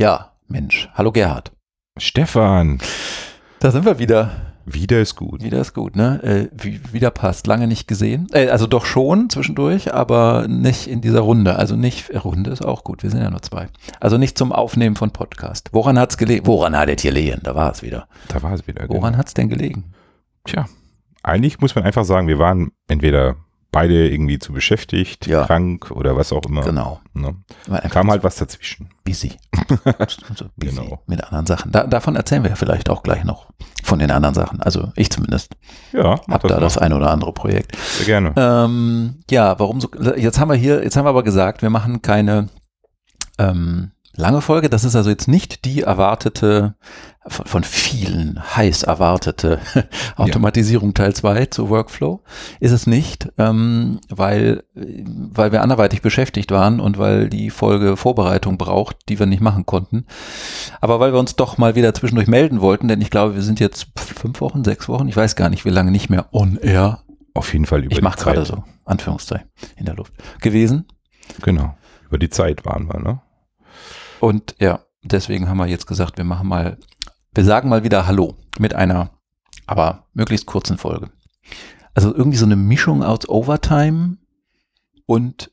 Ja, Mensch. Hallo Gerhard. Stefan. Da sind wir wieder. Wieder ist gut. Wieder ist gut, ne? Äh, wie, wieder passt. Lange nicht gesehen. Äh, also doch schon zwischendurch, aber nicht in dieser Runde. Also nicht, äh, Runde ist auch gut. Wir sind ja nur zwei. Also nicht zum Aufnehmen von Podcast. Woran hat's gelegen? Woran hat es gelegen? Da war es wieder. Da war es wieder. Woran hat's denn gelegen? Tja, eigentlich muss man einfach sagen, wir waren entweder beide irgendwie zu beschäftigt, Ja. krank oder was auch immer. Genau. Ne? Kam halt was dazwischen. busy. so busy Genau. Mit anderen Sachen. Da, davon erzählen wir ja vielleicht auch gleich noch. Von den anderen Sachen. Also ich zumindest. Ja, Hab da mal. das ein oder andere Projekt. Sehr gerne. Ähm, ja, warum so? Jetzt haben wir hier, jetzt haben wir aber gesagt, wir machen keine ähm, lange Folge. Das ist also jetzt nicht die erwartete, von, von vielen heiß erwartete Automatisierung Teil 2 zu Workflow. Ist es nicht, ähm, weil, weil wir anderweitig beschäftigt waren und weil die Folge Vorbereitung braucht, die wir nicht machen konnten. Aber weil wir uns doch mal wieder zwischendurch melden wollten, denn ich glaube, wir sind jetzt fünf Wochen, sechs Wochen, ich weiß gar nicht, wie lange nicht mehr on air Auf jeden Fall über ich die mache Zeit. gerade so, Anführungszeichen, in der Luft. Gewesen. Genau. Über die Zeit waren wir, ne? Und ja, deswegen haben wir jetzt gesagt, wir machen mal, wir sagen mal wieder Hallo mit einer, aber möglichst kurzen Folge. Also irgendwie so eine Mischung aus Overtime und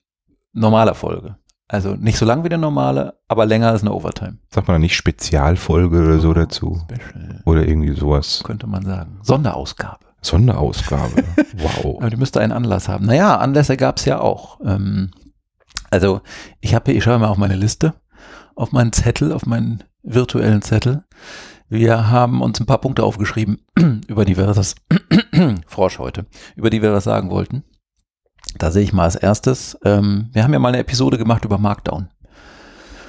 normaler Folge. Also nicht so lang wie eine normale, aber länger als eine Overtime. Sagt man da nicht Spezialfolge oder so dazu? Special, Oder irgendwie sowas. könnte man sagen. Sonderausgabe. Sonderausgabe. wow. Aber die müsste einen Anlass haben. Naja, Anlässe gab es ja auch. Ähm, also ich habe hier, ich schaue mal auf meine Liste, auf meinen Zettel, auf meinen virtuellen Zettel. Wir haben uns ein paar Punkte aufgeschrieben, über die wir das, Frosch heute, über die wir was sagen wollten. Da sehe ich mal als erstes, ähm, wir haben ja mal eine Episode gemacht über Markdown.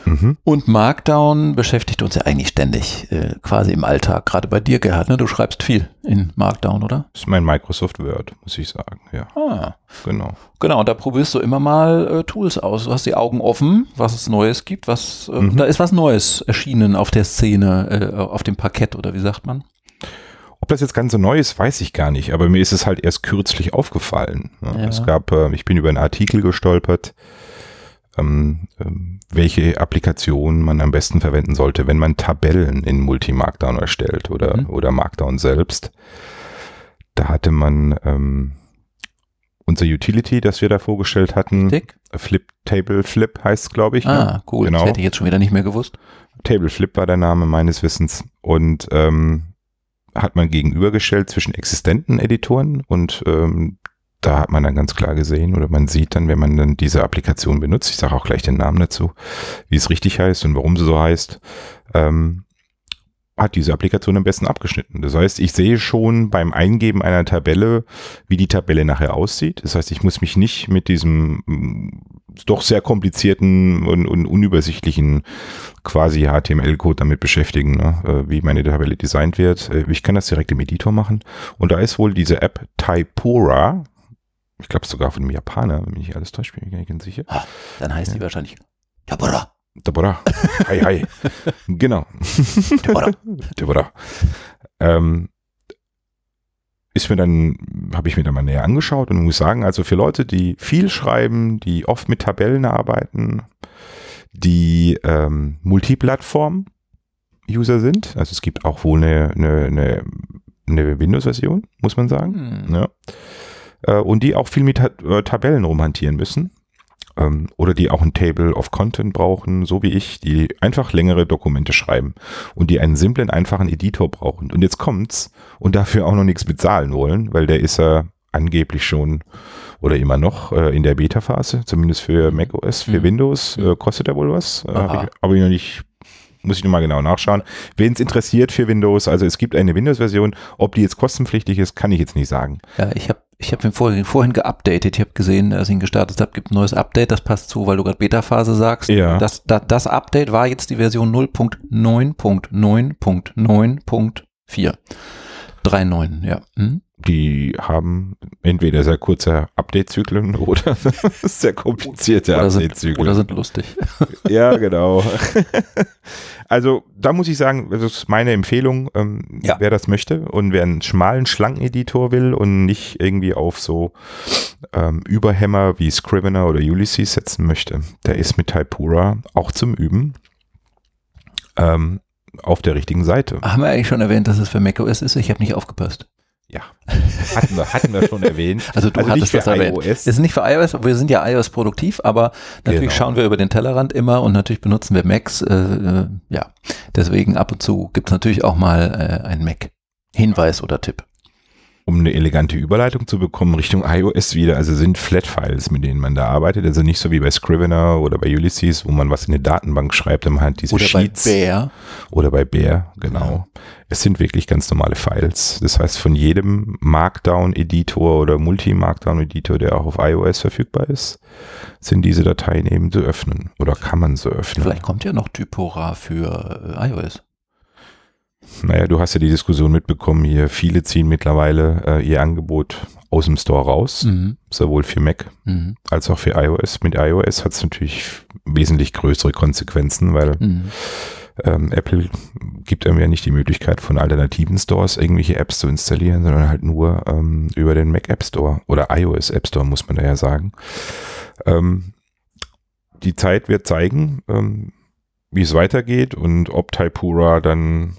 Mhm. Und Markdown beschäftigt uns ja eigentlich ständig, äh, quasi im Alltag. Gerade bei dir, Gerhard, ne? du schreibst viel in Markdown, oder? Das ist mein Microsoft Word, muss ich sagen. Ja, Ah, genau. Genau, und da probierst du immer mal äh, Tools aus. Du hast die Augen offen, was es Neues gibt, was äh, Mhm. da ist was Neues erschienen auf der Szene, äh, auf dem Parkett oder wie sagt man? Ob das jetzt ganz so neu ist, weiß ich gar nicht, aber mir ist es halt erst kürzlich aufgefallen. ne? Ja. Es gab, äh, ich bin über einen Artikel gestolpert, ähm, ähm, welche Applikation man am besten verwenden sollte, wenn man Tabellen in Multi-Markdown erstellt oder, Mhm. oder Markdown selbst. Da hatte man ähm, unser Utility, das wir da vorgestellt hatten, Dick? Flip Table Flip heißt es, glaube ich. ne? Ah, cool. Genau. Das hätte ich jetzt schon wieder nicht mehr gewusst. Table Flip war der Name meines Wissens und ähm, hat man gegenübergestellt zwischen existenten Editoren und ähm, da hat man dann ganz klar gesehen oder man sieht dann, wenn man dann diese Applikation benutzt, ich sage auch gleich den Namen dazu, wie es richtig heißt und warum sie so heißt, ähm, hat diese Applikation am besten abgeschnitten. Das heißt, ich sehe schon beim Eingeben einer Tabelle, wie die Tabelle nachher aussieht. Das heißt, ich muss mich nicht mit diesem mm, doch sehr komplizierten und, und unübersichtlichen quasi HTML-Code damit beschäftigen, ne? äh, wie meine Tabelle designt wird. Äh, Ich kann das direkt im Editor machen. Und da ist wohl diese App Typora, ich glaube sogar von einem Japaner, wenn mich nicht alles täuscht, bin ich gar nicht ganz sicher. Dann heißt die wahrscheinlich Tabora. Deborah. Hi, hi. genau. Deborah. Deborah. Ähm, ist mir dann, habe ich mir dann mal näher angeschaut und muss sagen, also für Leute, die viel schreiben, die oft mit Tabellen arbeiten, die ähm, Multiplattform-User sind, also es gibt auch wohl eine, eine, eine, eine Windows-Version, muss man sagen, Hm. ja. Äh, und die auch viel mit äh, Tabellen rumhantieren müssen. Ähm, oder die auch ein Table of Content brauchen, so wie ich, die einfach längere Dokumente schreiben und die einen simplen, einfachen Editor brauchen. Und jetzt kommt's und dafür auch noch nichts bezahlen wollen, weil der ist ja angeblich schon oder immer noch äh, in der Beta-Phase, zumindest für macOS, für Mhm. Windows, äh, kostet er wohl was. Äh, Aha. hab ich, aber ich noch nicht, muss ich nochmal genau nachschauen. Wen es interessiert für Windows, also es gibt eine Windows-Version, ob die jetzt kostenpflichtig ist, kann ich jetzt nicht sagen. Ja, ich habe ich hab ihn vorhin, vorhin geupdatet. Ich habe gesehen, als ich ihn gestartet habe, gibt ein neues Update. Das passt zu, weil du gerade Beta-Phase sagst. Ja. Das, das, das Update war jetzt die Version 0.9.9.9.4. 3.9, ja. Hm? Die haben entweder sehr kurze Update-Zyklen oder sehr komplizierte Update-Zyklen. oder sind lustig. Ja, genau. also da muss ich sagen, das ist meine Empfehlung, ähm, Ja. wer das möchte und wer einen schmalen, schlanken Editor will und nicht irgendwie auf so ähm, Überhämmer wie Scrivener oder Ulysses setzen möchte, der ist mit Typura auch zum Üben. ähm, auf der richtigen Seite. Haben wir eigentlich schon erwähnt, dass es für macOS ist? Ich habe nicht aufgepasst. Ja, hatten wir, hatten wir schon erwähnt. Also du Also hattest das erwähnt. iOS. Es ist nicht für iOS, wir sind ja iOS produktiv, aber natürlich Genau. schauen wir über den Tellerrand immer und natürlich benutzen wir Macs. Äh, äh, ja, deswegen ab und zu gibt es natürlich auch mal äh, einen Mac. Hinweis oder Tipp. Um eine elegante Überleitung zu bekommen Richtung iOS wieder, also sind Flat-Files, mit denen man da arbeitet, also nicht so wie bei Scrivener oder bei Ulysses, wo man was in eine Datenbank schreibt man hat diese Oder Sheets. bei Bear. Oder bei Bear, genau. Es sind wirklich ganz normale Files. Das heißt, von jedem Markdown-Editor oder Multi-Markdown-Editor, der auch auf iOS verfügbar ist, sind diese Dateien eben zu öffnen. Oder kann man so öffnen. Vielleicht kommt ja noch Typora für äh, iOS. Naja, du hast ja die Diskussion mitbekommen hier. Viele ziehen mittlerweile äh, ihr Angebot aus dem Store raus, Mhm. sowohl für Mac Mhm. als auch für iOS. Mit iOS hat es natürlich wesentlich größere Konsequenzen, weil Mhm. ähm, Apple gibt einem ja nicht die Möglichkeit, von alternativen Stores irgendwelche Apps zu installieren, sondern halt nur ähm, über den Mac App Store oder iOS App Store, muss man da ja sagen. Ähm, die Zeit wird zeigen, ähm, wie es weitergeht und ob Typura dann.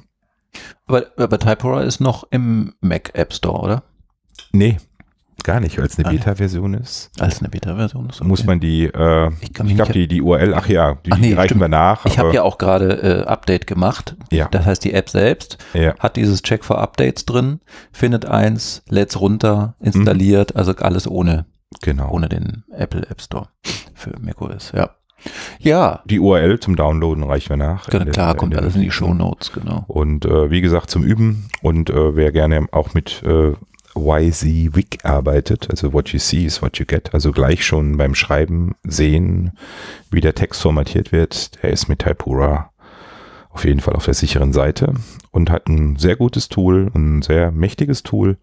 Aber, aber Typora ist noch im Mac App Store, oder? Nee, gar nicht, weil es eine Ah, ja. Beta-Version ist. Als eine Beta-Version ist. Muss okay. man die, äh, Ich ich glaube, die, die URL, ach ja, die, Ach nee, reichen stimmt. wir nach. Ich habe ja auch gerade äh, Update gemacht. Ja. Das heißt, die App selbst ja, hat dieses Check for Updates drin, findet eins, lädt's runter, installiert, also alles ohne, genau. ohne den Apple App Store für macOS. Ja. Ja, Die URL zum Downloaden reichen wir nach. genau, klar, in kommt alles in die. Show Notes, genau. Und äh, wie gesagt, zum Üben und äh, wer gerne auch mit äh, YZ-Wig arbeitet, also what you see is what you get, also gleich schon beim Schreiben sehen, wie der Text formatiert wird, der ist mit Typura auf jeden Fall auf der sicheren Seite und hat ein sehr gutes Tool, ein sehr mächtiges Tool,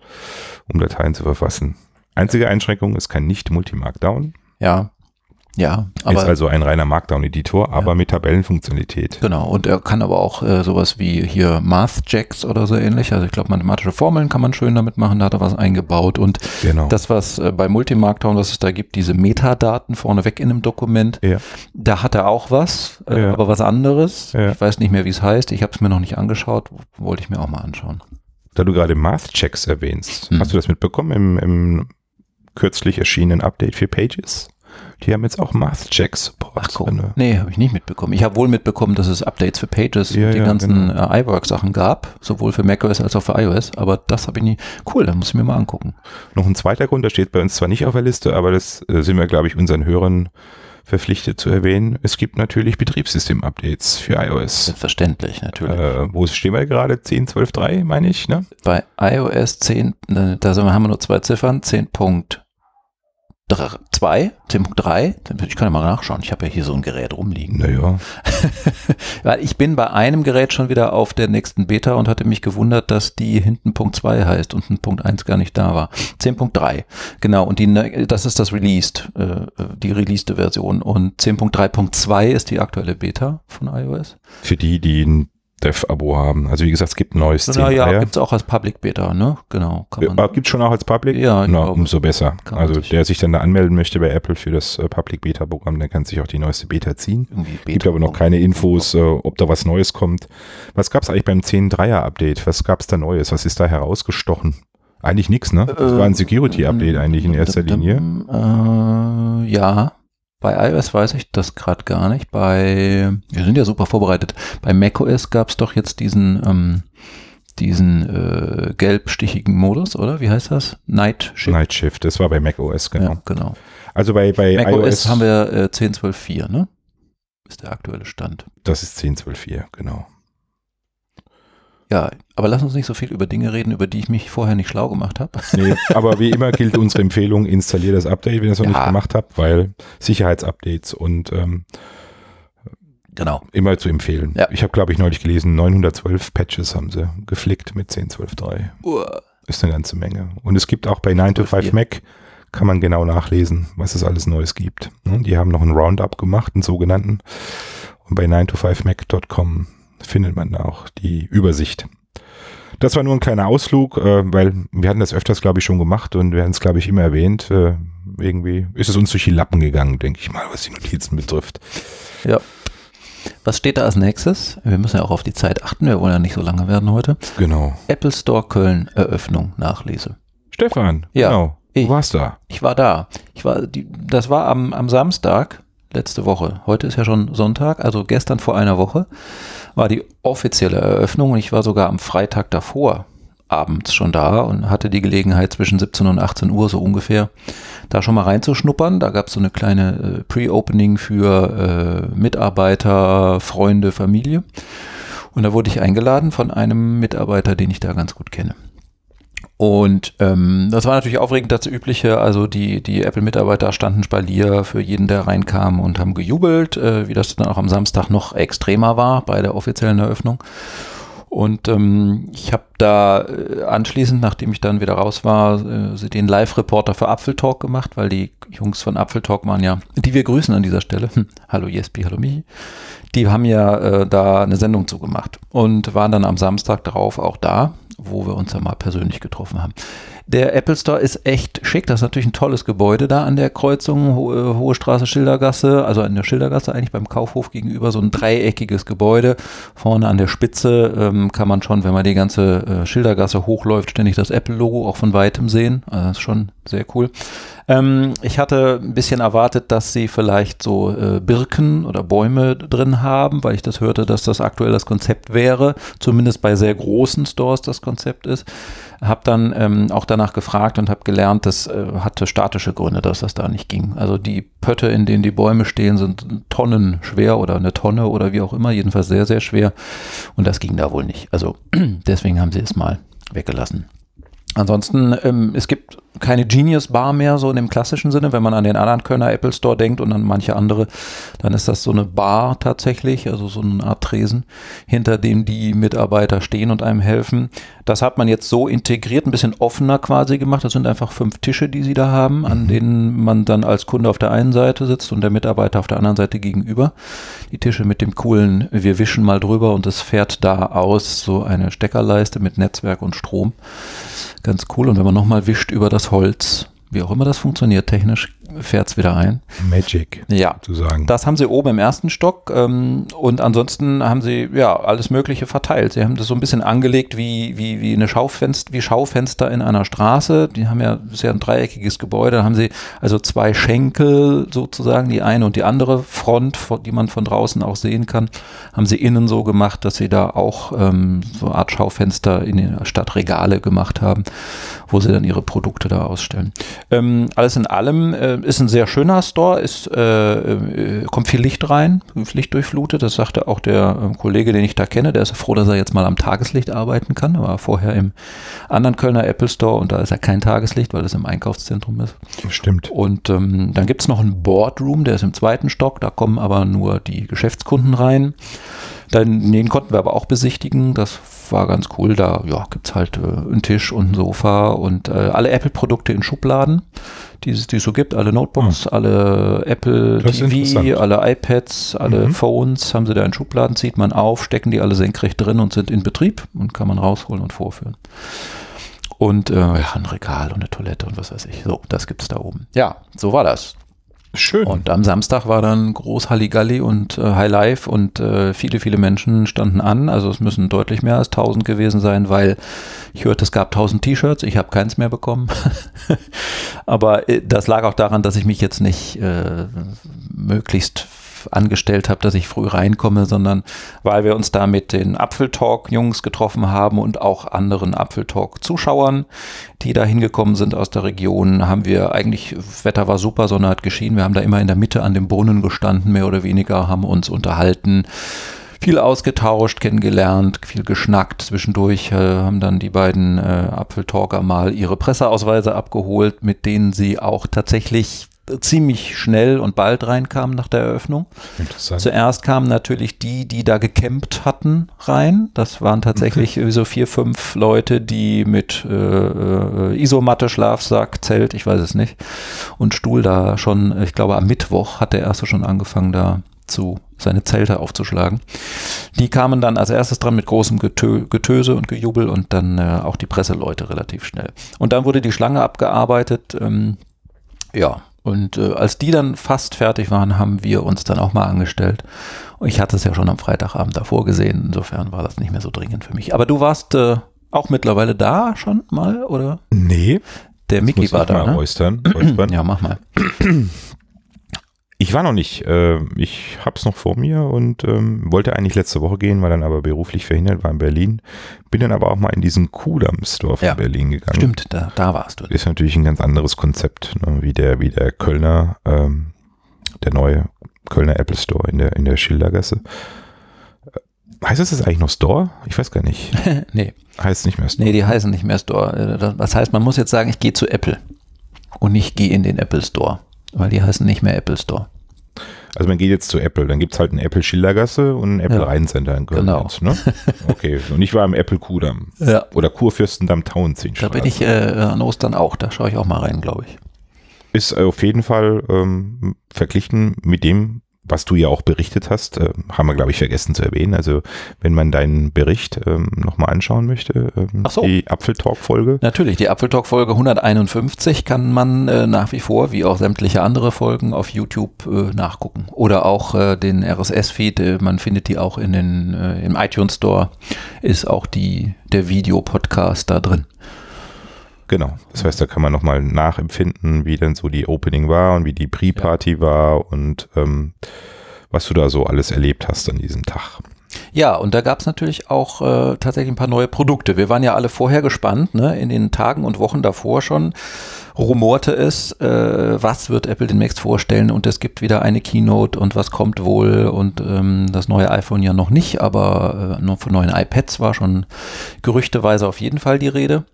um Dateien zu verfassen. Einzige Einschränkung, es kann nicht Multi-Markdown, Ja, ja, aber ist also ein reiner Markdown-Editor, aber mit Tabellenfunktionalität. Genau, und er kann aber auch äh, sowas wie hier Math-Jacks oder so ähnlich. Also ich glaube, mathematische Formeln kann man schön damit machen, da hat er was eingebaut. Und Genau. das, was äh, bei Multimarkdown, was es da gibt, diese Metadaten vorneweg in einem Dokument, Ja. da hat er auch was, äh, Ja. aber was anderes. Ja. Ich weiß nicht mehr, wie es heißt. Ich habe es mir noch nicht angeschaut, wollte ich mir auch mal anschauen. Da du gerade Math-Checks erwähnst, Mhm. hast du das mitbekommen im, im kürzlich erschienenen Update für Pages? Die haben jetzt auch Math-Check-Support. Ach nee, habe ich nicht mitbekommen. Ich habe wohl mitbekommen, dass es Updates für Pages Ja, und die ja, ganzen genau. äh, iWork-Sachen gab, sowohl für macOS als auch für iOS, aber das habe ich nie. Cool, dann muss ich mir mal angucken. Noch ein zweiter Grund, der steht bei uns zwar nicht auf der Liste, aber das äh, sind wir, glaube ich, unseren Hörern verpflichtet zu erwähnen. Es gibt natürlich Betriebssystem-Updates für iOS. Selbstverständlich, natürlich. Äh, wo stehen wir gerade? 10.12.3, meine ich, ne? Bei iOS 10, äh, da haben wir nur zwei Ziffern, 10.2, 10.3, ich kann ja mal nachschauen, ich habe ja hier so ein Gerät rumliegen. Naja, Weil ich bin bei einem Gerät schon wieder auf der nächsten Beta und hatte mich gewundert, dass die hinten Punkt 2 heißt und ein Punkt 1 gar nicht da war. 10.3, genau, und die, das ist das Released, äh, die releaste Version und 10.3.2 ist die aktuelle Beta von iOS. für die, die Dev-Abo haben. Also wie gesagt, es gibt ein neues Naja, 10.3er. gibt es auch als Public Beta, ne? Genau, kann man. Ja, gibt schon auch als Public? Ja, Na, glaube. umso besser. Also sich- der sich dann da anmelden möchte bei Apple für das äh, Public Beta Programm, der kann sich auch die neueste Beta ziehen. Beta Gibt aber noch keine Infos, äh, ob da was Neues kommt. Was gab es eigentlich beim 10.3er Update? Was gab es da Neues? Was ist da herausgestochen? Eigentlich nichts, ne? Das Äh, war ein Security-Update eigentlich in erster Linie. Äh, ja, bei iOS weiß ich das gerade gar nicht. Bei, wir sind ja super vorbereitet. Bei macOS gab es doch jetzt diesen, ähm, diesen äh, gelbstichigen Modus, oder? Wie heißt das? Night Shift. Night Shift, das war bei macOS, genau. Ja, genau. Also bei, bei macOS iOS, haben wir äh, 10.12.4, ne? Ist der aktuelle Stand. das ist 10.12.4, genau. Ja, aber lass uns nicht so viel über Dinge reden, über die ich mich vorher nicht schlau gemacht habe. Nee, aber wie immer gilt unsere Empfehlung, installiert das Update, wenn ihr es noch Ja. nicht gemacht habt, weil Sicherheitsupdates und ähm, Genau. immer zu empfehlen. Ja. Ich habe, glaube ich, neulich gelesen, 912 Patches haben sie geflickt mit 10.12.3. Uah. Ist eine ganze Menge. Und es gibt auch bei 9 to 5 12.4. Mac, kann man genau nachlesen, was es alles Neues gibt. Ne, Die haben noch einen Roundup gemacht, einen sogenannten. Und bei 9to5mac.com findet man da auch die Übersicht. Das war nur ein kleiner Ausflug, äh, weil wir hatten das öfters, glaube ich, schon gemacht und wir hatten es, glaube ich, immer erwähnt. Äh, irgendwie ist es uns durch die Lappen gegangen, denke ich mal, was die Notizen betrifft. Ja. Was steht da als nächstes? Wir müssen ja auch auf die Zeit achten, wir wollen ja nicht so lange werden heute. Genau. Apple Store Köln Eröffnung Nachlese. Stefan, Ja, genau. ich. Du warst da. Ich war da. Ich war, die, das war am, am Samstag letzte Woche. Heute ist ja schon Sonntag, also gestern vor einer Woche war die offizielle Eröffnung und ich war sogar am Freitag davor abends schon da und hatte die Gelegenheit zwischen 17 und 18 Uhr so ungefähr da schon mal reinzuschnuppern. Da gab es so eine kleine äh, Pre-Opening für äh, Mitarbeiter, Freunde, Familie. Und da wurde ich eingeladen von einem Mitarbeiter, den ich da ganz gut kenne. Und ähm, das war natürlich aufregend, das Übliche. Also die, die Apple-Mitarbeiter standen Spalier für jeden, der reinkam und haben gejubelt, äh, wie das dann auch am Samstag noch extremer war bei der offiziellen Eröffnung. Und ähm, ich habe da äh, anschließend, nachdem ich dann wieder raus war, äh, den Live-Reporter für Apfeltalk gemacht, weil die Jungs von Apfeltalk waren ja, die wir grüßen an dieser Stelle. Hm, hallo Jespi, hallo Michi. Die haben ja äh, da eine Sendung zugemacht und waren dann am Samstag darauf auch da, wo wir uns ja mal persönlich getroffen haben. Der Apple Store ist echt schick. Das ist natürlich ein tolles Gebäude da an der Kreuzung, Ho äh, Hohe Straße, Schildergasse, also an der Schildergasse eigentlich beim Kaufhof gegenüber, so ein dreieckiges Gebäude. Vorne an der Spitze ähm, kann man schon, wenn man die ganze äh, Schildergasse hochläuft, ständig das Apple-Logo auch von weitem sehen. Also das ist schon sehr cool. Ähm, ich hatte ein bisschen erwartet, dass sie vielleicht so äh, Birken oder Bäume drin haben, weil ich das hörte, dass das aktuell das Konzept wäre. Zumindest bei sehr großen Stores das Konzept ist. Habe dann ähm, auch danach gefragt und habe gelernt, das äh, hatte statische Gründe, dass das da nicht ging. Also die Pötte, in denen die Bäume stehen, sind Tonnen schwer oder eine Tonne oder wie auch immer, jedenfalls sehr, sehr schwer. Und das ging da wohl nicht. Also deswegen haben sie es mal weggelassen. Ansonsten, ähm, es gibt keine Genius Bar mehr, so in dem klassischen Sinne. Wenn man an den anderen Kölner Apple Store denkt und an manche andere, dann ist das so eine Bar tatsächlich, also so eine Art Tresen, hinter dem die Mitarbeiter stehen und einem helfen. Das hat man jetzt so integriert, ein bisschen offener quasi gemacht. Das sind einfach fünf Tische, die sie da haben, an denen man dann als Kunde auf der einen Seite sitzt und der Mitarbeiter auf der anderen Seite gegenüber. Die Tische mit dem coolen, wir wischen mal drüber und es fährt da aus, so eine Steckerleiste mit Netzwerk und Strom. Ganz cool. Und wenn man nochmal wischt über das Holz, wie auch immer das funktioniert, technisch fährt es wieder ein. Magic, Ja, zu sagen. das haben sie oben im ersten Stock ähm, und ansonsten haben sie ja alles Mögliche verteilt. Sie haben das so ein bisschen angelegt wie, wie, wie eine Schaufenster, wie Schaufenster in einer Straße. Die haben ja, ist ja ein dreieckiges Gebäude, da haben sie also zwei Schenkel sozusagen, die eine und die andere Front, die man von draußen auch sehen kann, haben sie innen so gemacht, dass sie da auch ähm, so eine Art Schaufenster in der Stadt Regale gemacht haben, wo sie dann ihre Produkte da ausstellen. Ähm, alles in allem äh, ist ein sehr schöner Store, ist, äh, äh, kommt viel Licht rein, Licht durchflutet. Das sagte auch der ähm, Kollege, den ich da kenne. Der ist froh, dass er jetzt mal am Tageslicht arbeiten kann. Er war vorher im anderen Kölner Apple Store und da ist ja kein Tageslicht, weil es im Einkaufszentrum ist. Stimmt. Und ähm, dann gibt es noch einen Boardroom, der ist im zweiten Stock, da kommen aber nur die Geschäftskunden rein. Dann, den konnten wir aber auch besichtigen, das war ganz cool. Da ja, gibt es halt äh, einen Tisch und ein Sofa und äh, alle Apple-Produkte in Schubladen, die es es so gibt, alle Notebooks, alle Apple Das ist TV, interessant. alle iPads, alle Mhm. Phones haben sie da in Schubladen, zieht man auf, stecken die alle senkrecht drin und sind in Betrieb und kann man rausholen und vorführen. Und äh, ja, ein Regal und eine Toilette und was weiß ich. So, das gibt's da oben. Ja, so war das. Schön. Und am Samstag war dann groß Halligalli und äh, High Life und äh, viele, viele Menschen standen an. Also es müssen deutlich mehr als 1000 gewesen sein, weil ich hörte, es gab 1000 T-Shirts. Ich habe keins mehr bekommen. Aber äh, das lag auch daran, dass ich mich jetzt nicht äh, angestellt habe, dass ich früh reinkomme, sondern weil wir uns da mit den Apfeltalk-Jungs getroffen haben und auch anderen Apfeltalk-Zuschauern, die da hingekommen sind aus der Region, haben wir eigentlich, Wetter war super, Sonne hat geschienen, wir haben da immer in der Mitte an dem Brunnen gestanden, mehr oder weniger, haben uns unterhalten, viel ausgetauscht, kennengelernt, viel geschnackt. Zwischendurch äh, haben dann die beiden äh, Apfeltalker mal ihre Presseausweise abgeholt, mit denen sie auch tatsächlich ziemlich schnell und bald reinkamen nach der Eröffnung. Interessant. Zuerst kamen natürlich die, die da gecampt hatten, rein. Das waren tatsächlich so vier, fünf Leute, die mit äh, äh, Isomatte, Schlafsack, Zelt, ich weiß es nicht, und Stuhl da schon, ich glaube am Mittwoch hat der erste schon angefangen da zu seine Zelte aufzuschlagen. Die kamen dann als erstes dran mit großem Getö Getöse und Gejubel und dann äh, auch die Presseleute relativ schnell. Und dann wurde die Schlange abgearbeitet. Ähm, ja, Und äh, als die dann fast fertig waren, haben wir uns dann auch mal angestellt. Und ich hatte es ja schon am Freitagabend davor gesehen. Insofern war das nicht mehr so dringend für mich. Aber du warst äh, auch mittlerweile da schon mal, oder? Nee. Der Mickey war da, ne? äußern. äußern. Ja, mach mal. Ich war noch nicht. Äh, ich hab's noch vor mir und ähm, wollte eigentlich letzte Woche gehen, war dann aber beruflich verhindert, war in Berlin. Bin dann aber auch mal in diesen Kudam Store von Ja. Berlin gegangen. Stimmt, da, da warst du. Ist natürlich ein ganz anderes Konzept, ne? wie der, wie der Kölner, ähm, der neue Kölner Apple Store in der, in der Schildergasse. Äh, Heißt das jetzt eigentlich noch Store? Ich weiß gar nicht. nee, Heißt nicht mehr Store. nee, die heißen nicht mehr Store. Äh, Das das heißt, man muss jetzt sagen, ich gehe zu Apple und nicht gehe in den Apple Store, weil die heißen nicht mehr Apple Store. Also man geht jetzt zu Apple, dann gibt's halt ein Apple Schildergasse und ein Apple Ja. Rheincenter in Köln. Genau. Jetzt, ne? Okay, und ich war im Apple Kudamm. Ja. Oder Kurfürstendamm Da Tauentzienstraße. bin ich äh, an Ostern auch, da schaue ich auch mal rein, glaube ich. Ist auf jeden Fall ähm, verglichen mit dem, was du ja auch berichtet hast, äh, haben wir, glaube ich, vergessen zu erwähnen. Also, wenn man deinen Bericht ähm, nochmal anschauen möchte, ähm, so. die Apfeltalk-Folge. Natürlich, die Apfeltalk Folge 151 kann man äh, nach wie vor, wie auch sämtliche andere Folgen, auf YouTube äh, nachgucken. Oder auch äh, den RSS-Feed, äh, man findet die auch in den, äh, im iTunes Store, ist auch die, der Videopodcast da drin. Genau. Das heißt, da kann man nochmal nachempfinden, wie denn so die Opening war und wie die Pre-Party war und ähm, was du da so alles erlebt hast an diesem Tag. Ja, und da gab es natürlich auch äh, tatsächlich ein paar neue Produkte. Wir waren ja alle vorher gespannt, ne? in den Tagen und Wochen davor schon rumorte es, äh, was wird Apple demnächst vorstellen und es gibt wieder eine Keynote und was kommt wohl und ähm, das neue iPhone ja noch nicht, aber äh, noch von neuen iPads war schon gerüchteweise auf jeden Fall die Rede.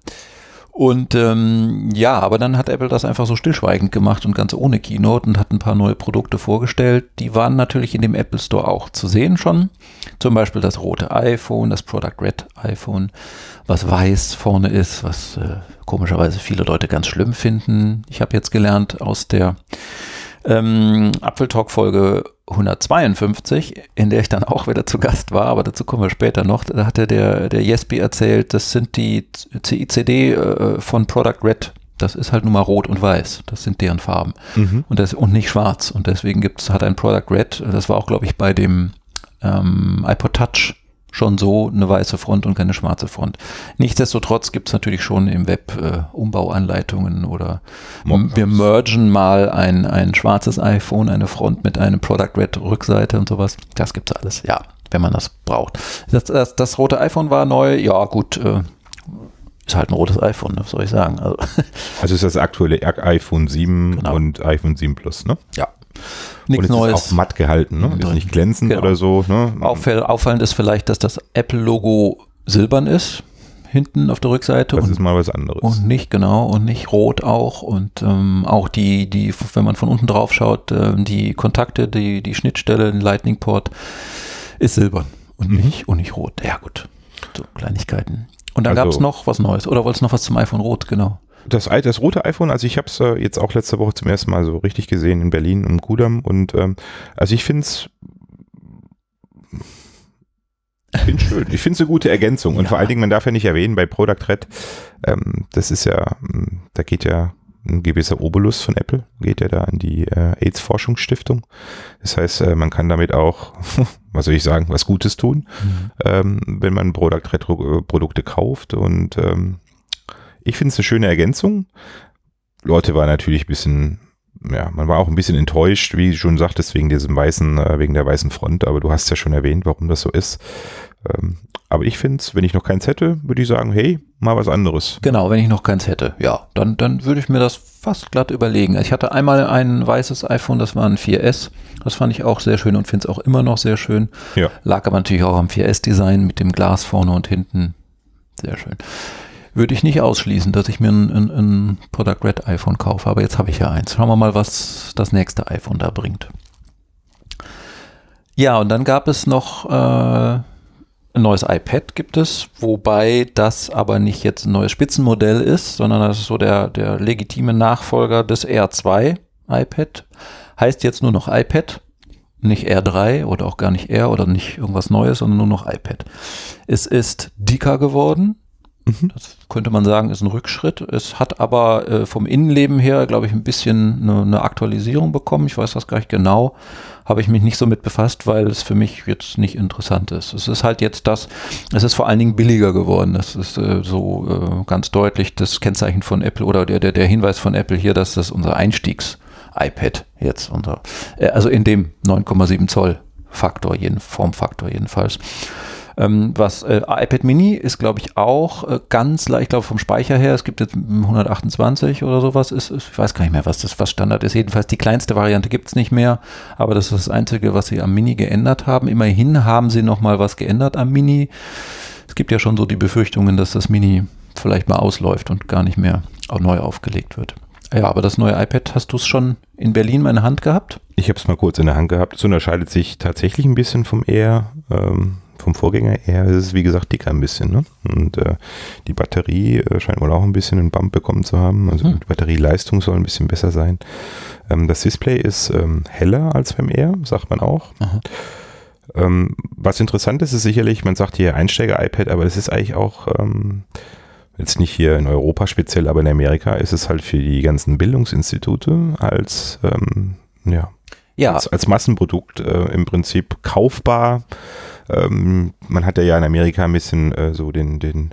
Und ähm, ja, aber dann hat Apple das einfach so stillschweigend gemacht und ganz ohne Keynote und hat ein paar neue Produkte vorgestellt. Die waren natürlich in dem Apple Store auch zu sehen schon. Zum Beispiel das rote iPhone, das Product Red iPhone, was weiß vorne ist, was äh, komischerweise viele Leute ganz schlimm finden. Ich habe jetzt gelernt aus der ähm, Apfeltalk-Folge 152, in der ich dann auch wieder zu Gast war, aber dazu kommen wir später noch. Da hatte der, der Jespi erzählt, das sind die CICD äh, von Product Red. Das ist halt nun mal rot und weiß. Das sind deren Farben. Mhm. Und, das, und nicht schwarz. Und deswegen gibt's, hat ein Product Red, das war auch, glaube ich, bei dem ähm, iPod Touch schon so eine weiße Front und keine schwarze Front. Nichtsdestotrotz gibt's natürlich schon im Web äh, Umbauanleitungen oder Mockups. wir mergen mal ein, ein schwarzes iPhone, eine Front mit einem Product Red Rückseite und sowas. Das gibt's alles, ja, wenn man das braucht. Das, das, das rote iPhone war neu, ja gut, äh, ist halt ein rotes iPhone, ne, was soll ich sagen. Also, Also ist das aktuelle iPhone 7 Genau. und iPhone 7 Plus, ne? ja, nichts es Neues. ist auch matt gehalten, ne? Ist Drin. nicht glänzend Genau. oder so, ne? Auffall, auffallend ist vielleicht, dass das Apple-Logo silbern ist, hinten auf der Rückseite Das und, ist mal was anderes. und nicht, genau, und nicht rot auch. Und ähm, auch die, die, wenn man von unten drauf schaut, ähm, die Kontakte, die, die Schnittstelle, den Lightning-Port ist silbern und Mhm. nicht, und nicht rot. Ja, gut. So Kleinigkeiten. Und dann Also- gab es noch was Neues. Oder wolltest du noch was zum iPhone Rot? Genau. Das, al- das rote iPhone, also ich habe es äh, jetzt auch letzte Woche zum ersten Mal so richtig gesehen in Berlin im Kudamm und ähm, also ich finde es finde schön. Ich finde es eine gute Ergänzung und Ja. vor allen Dingen, man darf ja nicht erwähnen, bei Product Red, ähm, das ist ja, mh, da geht ja ein gewisser Obolus von Apple, geht ja da an die äh, AIDS-Forschungsstiftung. Das heißt, äh, man kann damit auch, was soll ich sagen, was Gutes tun, ähm, wenn man Product Red äh, Produkte kauft und ähm, ich finde es eine schöne Ergänzung. Leute waren natürlich ein bisschen, ja, man war auch ein bisschen enttäuscht, wie du schon sagtest, wegen diesem weißen, äh, wegen der weißen Front, aber du hast ja schon erwähnt, warum das so ist. Ähm, aber ich finde es, wenn ich noch keins hätte, würde ich sagen, hey, mal was anderes. Genau, wenn ich noch keins hätte, ja, dann, dann würde ich mir das fast glatt überlegen. Ich hatte einmal ein weißes iPhone, das war ein 4S. Das fand ich auch sehr schön und finde es auch immer noch sehr schön. Ja. Lag aber natürlich auch am 4S-Design mit dem Glas vorne und hinten. Sehr schön. Würde ich nicht ausschließen, dass ich mir ein, ein, ein Product Red iPhone kaufe, aber jetzt habe ich ja eins. Schauen wir mal, was das nächste iPhone da bringt. Ja, und dann gab es noch äh, ein neues iPad gibt es, wobei das aber nicht jetzt ein neues Spitzenmodell ist, sondern das ist so der, der legitime Nachfolger des R2 iPad. Heißt jetzt nur noch iPad, nicht R3 oder auch gar nicht R oder nicht irgendwas Neues, sondern nur noch iPad. Es ist dicker geworden, Mhm. Das könnte man sagen, ist ein Rückschritt. Es hat aber äh, vom Innenleben her, glaube ich, ein bisschen eine, eine, Aktualisierung bekommen. Ich weiß das gar nicht genau. Habe ich mich nicht so mit befasst, weil es für mich jetzt nicht interessant ist. Es ist halt jetzt das, es ist vor allen Dingen billiger geworden. Das ist äh, so äh, ganz deutlich das Kennzeichen von Apple oder der, der, der Hinweis von Apple hier, dass das unser Einstiegs-iPad jetzt unser, äh, also in dem 9,7 Zoll Faktor, jeden Formfaktor jedenfalls. Ähm, was äh, iPad Mini ist, glaube ich, auch äh, ganz leicht, ich glaube vom Speicher her, es gibt jetzt 128 oder sowas, ist, ist, ich weiß gar nicht mehr, was das was Standard ist. Jedenfalls die kleinste Variante gibt es nicht mehr, aber das ist das Einzige, was sie am Mini geändert haben. Immerhin haben sie nochmal was geändert am Mini. Es gibt ja schon so die Befürchtungen, dass das Mini vielleicht mal ausläuft und gar nicht mehr auch neu aufgelegt wird. Ja, aber das neue iPad, hast du es schon in Berlin in der Hand gehabt? Ich habe es mal kurz in der Hand gehabt. Es unterscheidet sich tatsächlich ein bisschen vom Air. Ähm, vom Vorgänger her ist es, wie gesagt, dicker ein bisschen. Ne? Und äh, die Batterie äh, scheint wohl auch ein bisschen einen Bump bekommen zu haben. Also hm. die Batterieleistung soll ein bisschen besser sein. Ähm, das Display ist ähm, heller als beim Air, sagt man auch. Ähm, was interessant ist, ist sicherlich, man sagt hier Einsteiger-iPad, aber es ist eigentlich auch ähm, jetzt nicht hier in Europa speziell, aber in Amerika ist es halt für die ganzen Bildungsinstitute als ähm, ja, ja. Als, als Massenprodukt äh, im Prinzip kaufbar ähm, man hat ja in Amerika ein bisschen äh, so den, den,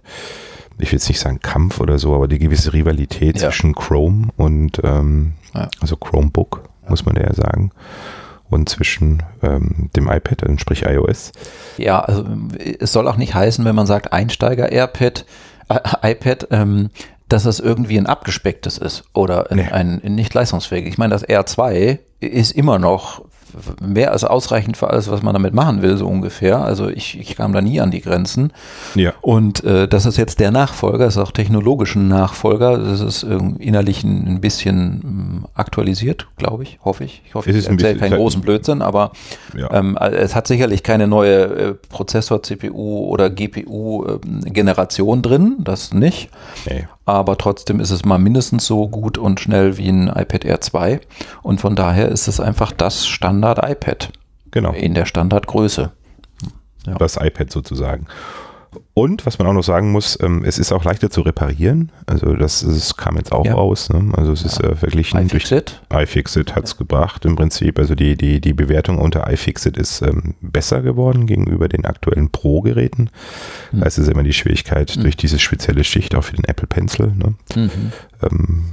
ich will jetzt nicht sagen Kampf oder so, aber die gewisse Rivalität ja. zwischen Chrome und ähm, ja. also Chromebook, muss man ja sagen. Und zwischen ähm, dem iPad, also sprich iOS. Ja, also es soll auch nicht heißen, wenn man sagt Einsteiger-AirPad, äh, iPad, ähm, dass das irgendwie ein abgespecktes ist oder nee. ein, ein nicht leistungsfähig. Ich meine, das R2 ist immer noch mehr als ausreichend für alles, was man damit machen will, so ungefähr. Also ich, ich kam da nie an die Grenzen. Ja. Und äh, das ist jetzt der Nachfolger, das ist auch technologischen Nachfolger. Das ist äh, innerlich ein, ein bisschen ähm, aktualisiert, glaube ich, hoffe ich. Ich hoffe, ich erzähle keinen großen Blödsinn, aber ja. ähm, es hat sicherlich keine neue äh, Prozessor, CPU oder GPU-Generation ähm, drin, das nicht. Nee aber trotzdem ist es mal mindestens so gut und schnell wie ein iPad Air 2 und von daher ist es einfach das Standard iPad. Genau. In der Standardgröße. Ja. Das iPad sozusagen. Und was man auch noch sagen muss, ähm, es ist auch leichter zu reparieren. Also das, das kam jetzt auch ja. raus. Ne? Also es ist äh, verglichen iFixit. durch iFixit hat es ja. gebracht im Prinzip. Also die, die, die Bewertung unter iFixit ist ähm, besser geworden gegenüber den aktuellen Pro-Geräten. Mhm. Da ist es immer die Schwierigkeit mhm. durch diese spezielle Schicht auch für den Apple Pencil. Ne? Mhm. Ähm,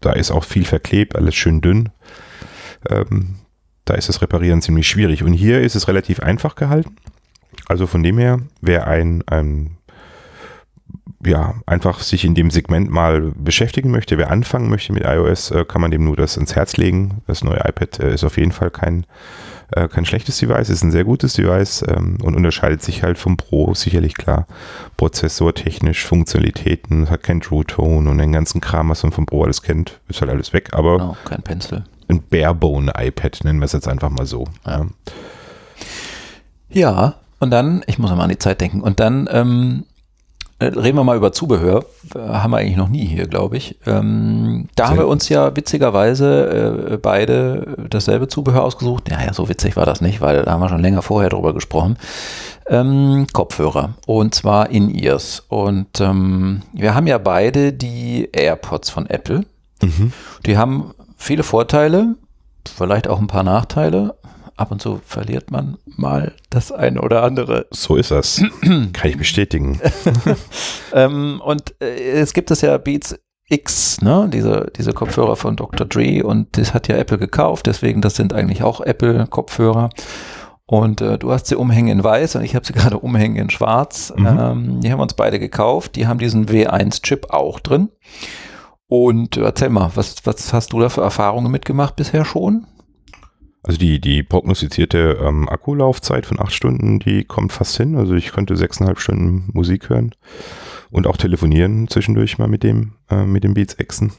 da ist auch viel verklebt, alles schön dünn. Ähm, da ist das Reparieren ziemlich schwierig. Und hier ist es relativ einfach gehalten. Also von dem her, wer ein, ein ja, einfach sich in dem Segment mal beschäftigen möchte, wer anfangen möchte mit iOS, äh, kann man dem nur das ins Herz legen. Das neue iPad äh, ist auf jeden Fall kein, äh, kein schlechtes Device, ist ein sehr gutes Device ähm, und unterscheidet sich halt vom Pro sicherlich klar. Prozessor, technisch, Funktionalitäten, hat kein True Tone und den ganzen Kram, was man vom Pro alles kennt, ist halt alles weg, aber genau, kein Pencil. Ein Barebone iPad, nennen wir es jetzt einfach mal so. Ja. ja. Und dann, ich muss mal an die Zeit denken, und dann ähm, äh, reden wir mal über Zubehör. Haben wir eigentlich noch nie hier, glaube ich. Ähm, da Sehr haben wir uns ja witzigerweise äh, beide dasselbe Zubehör ausgesucht. Ja, ja, so witzig war das nicht, weil da haben wir schon länger vorher drüber gesprochen. Ähm, Kopfhörer und zwar In-Ears. Und ähm, wir haben ja beide die AirPods von Apple. Mhm. Die haben viele Vorteile, vielleicht auch ein paar Nachteile ab und zu verliert man mal das eine oder andere. So ist das. Kann ich bestätigen. ähm, und äh, es gibt es ja Beats X, ne? diese, diese Kopfhörer von Dr. Dre und das hat ja Apple gekauft, deswegen das sind eigentlich auch Apple-Kopfhörer. Und äh, du hast sie umhängen in weiß und ich habe sie gerade umhängen in schwarz. Mhm. Ähm, die haben wir uns beide gekauft. Die haben diesen W1-Chip auch drin. Und äh, erzähl mal, was, was hast du da für Erfahrungen mitgemacht bisher schon? Also die, die prognostizierte ähm, Akkulaufzeit von acht Stunden, die kommt fast hin. Also ich könnte sechseinhalb Stunden Musik hören und auch telefonieren zwischendurch mal mit dem, äh, mit dem Beats Exen.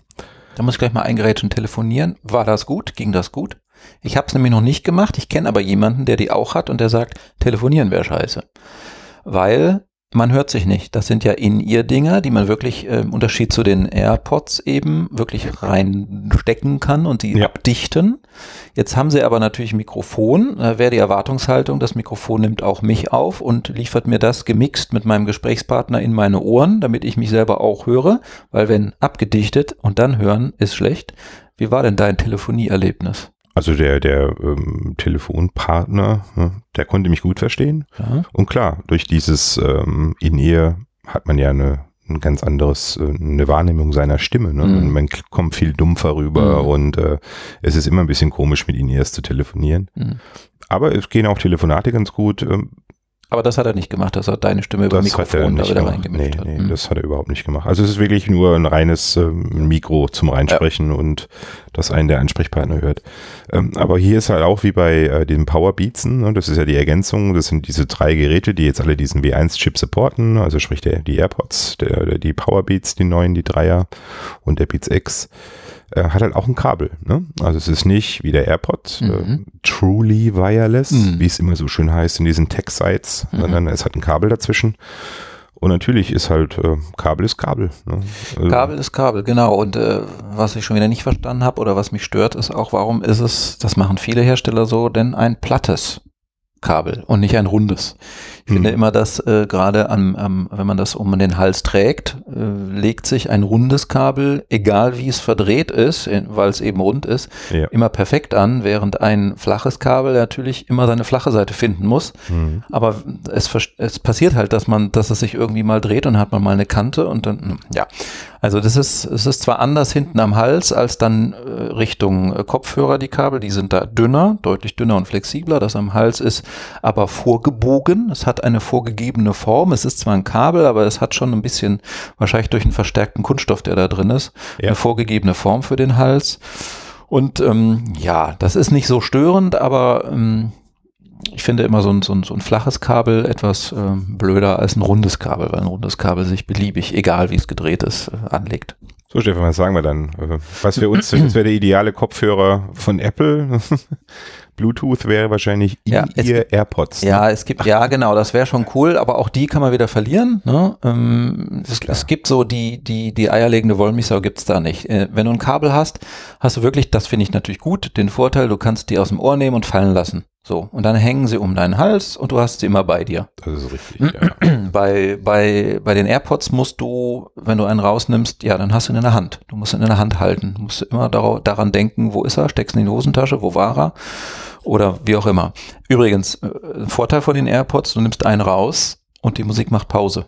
Da muss ich gleich mal eingerätschen, telefonieren. War das gut? Ging das gut? Ich habe es nämlich noch nicht gemacht. Ich kenne aber jemanden, der die auch hat und der sagt, telefonieren wäre scheiße. Weil man hört sich nicht. Das sind ja In-Ear-Dinger, die man wirklich äh, im Unterschied zu den AirPods eben wirklich reinstecken kann und die Ja. abdichten. Jetzt haben sie aber natürlich ein Mikrofon. Da wäre die Erwartungshaltung, das Mikrofon nimmt auch mich auf und liefert mir das gemixt mit meinem Gesprächspartner in meine Ohren, damit ich mich selber auch höre. Weil wenn abgedichtet und dann hören, ist schlecht. Wie war denn dein Telefonieerlebnis? Also der, der ähm, Telefonpartner, ne, der konnte mich gut verstehen. Ja. Und klar, durch dieses ähm, In-Ear hat man ja eine, ein ganz anderes, äh, eine Wahrnehmung seiner Stimme. Ne? Mhm. Und Man kommt viel dumpfer rüber Mhm. und äh, es ist immer ein bisschen komisch, mit In-Ears zu telefonieren. Mhm. Aber es gehen auch Telefonate ganz gut. Aber das hat er nicht gemacht, dass er deine Stimme über das Mikrofon da wieder gemacht. reingemischt Nee, hat. nee, Mhm. das hat er überhaupt nicht gemacht. Also es ist wirklich nur ein reines ähm, Mikro zum Reinsprechen und dass einen der Ansprechpartner hört. Ähm, aber hier ist halt auch wie bei äh, den Powerbeatsen, ne, das ist ja die Ergänzung, das sind diese drei Geräte, die jetzt alle diesen W1-Chip supporten, also sprich der, die AirPods, der, die Powerbeats, die neuen, die Dreier und der Beats X. Äh, hat halt auch ein Kabel. Ne? Also es ist nicht wie der AirPod, Mhm. äh, truly wireless, Mhm. wie es immer so schön heißt in diesen Tech-Sites, Mhm. sondern es hat ein Kabel dazwischen. Und natürlich ist halt, äh, Kabel ist Kabel. Ne? Also, Kabel ist Kabel, genau. Und äh, was ich schon wieder nicht verstanden habe oder was mich stört, ist auch, warum ist es, das machen viele Hersteller so, denn ein plattes Kabel und nicht ein rundes. Ich finde Mhm. immer, dass äh, gerade am, am, wenn man das um den Hals trägt, äh, legt sich ein rundes Kabel, egal wie es verdreht ist, weil es eben rund ist, Ja. immer perfekt an, während ein flaches Kabel natürlich immer seine flache Seite finden muss. Mhm. Aber es, es passiert halt, dass man, dass es sich irgendwie mal dreht und hat man mal eine Kante und dann, hm, ja. Also das ist, es ist zwar anders hinten am Hals als dann äh, Richtung äh, Kopfhörer die Kabel, die sind da dünner, deutlich dünner und flexibler. Das am Hals ist aber vorgebogen. Es hat eine vorgegebene Form. Es ist zwar ein Kabel, aber es hat schon ein bisschen, wahrscheinlich durch einen verstärkten Kunststoff, der da drin ist, Ja. eine vorgegebene Form für den Hals. Und ähm, ja, das ist nicht so störend, aber ähm, ich finde immer so ein, so ein, so ein flaches Kabel etwas ähm, blöder als ein rundes Kabel, weil ein rundes Kabel sich beliebig, egal wie es gedreht ist, äh, anlegt. So, Stefan, was sagen wir dann? Äh, Was für uns, das wäre der ideale Kopfhörer von Apple. Bluetooth wäre wahrscheinlich Ja, ihr AirPods. ne? Ja, es gibt, ja genau, das wäre schon cool, aber auch die kann man wieder verlieren. Ne? Ähm, es, es gibt so die, die, die eierlegende Wollmilchsau gibt's da nicht. Äh, wenn du ein Kabel hast, hast du wirklich, das finde ich natürlich gut, den Vorteil, du kannst die aus dem Ohr nehmen und fallen lassen. So, und dann hängen sie um deinen Hals und du hast sie immer bei dir. Das ist richtig, ja. Bei, bei, bei den AirPods musst du, wenn du einen rausnimmst, ja, dann hast du ihn in der Hand. Du musst ihn in der Hand halten. Du musst immer darauf, daran denken, wo ist er, steckst ihn in die Hosentasche, wo war er oder wie auch immer. Übrigens, äh, ein Vorteil von den AirPods, du nimmst einen raus und die Musik macht Pause.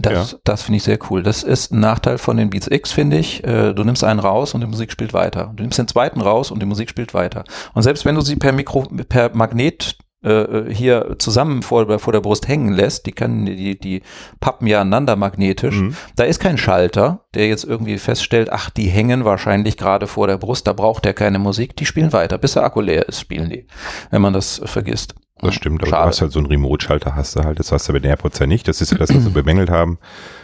Das, das finde ich sehr cool. Das ist ein Nachteil von den Beats X, finde ich. Äh, Du nimmst einen raus und die Musik spielt weiter. Du nimmst den zweiten raus und die Musik spielt weiter. Und selbst wenn du sie per Mikro, per Magnet äh, hier zusammen vor, vor der Brust hängen lässt, die können, die, die pappen ja aneinander magnetisch. Mhm. Da ist kein Schalter, der jetzt irgendwie feststellt, ach, die hängen wahrscheinlich gerade vor der Brust, da braucht der keine Musik, die spielen weiter, bis der Akku leer ist, spielen die, wenn man das vergisst. Das stimmt, aber Schade. du hast halt so einen Remote-Schalter, hast du halt, das hast du bei den AirPods ja nicht. Das ist ja das, was wir bemängelt haben.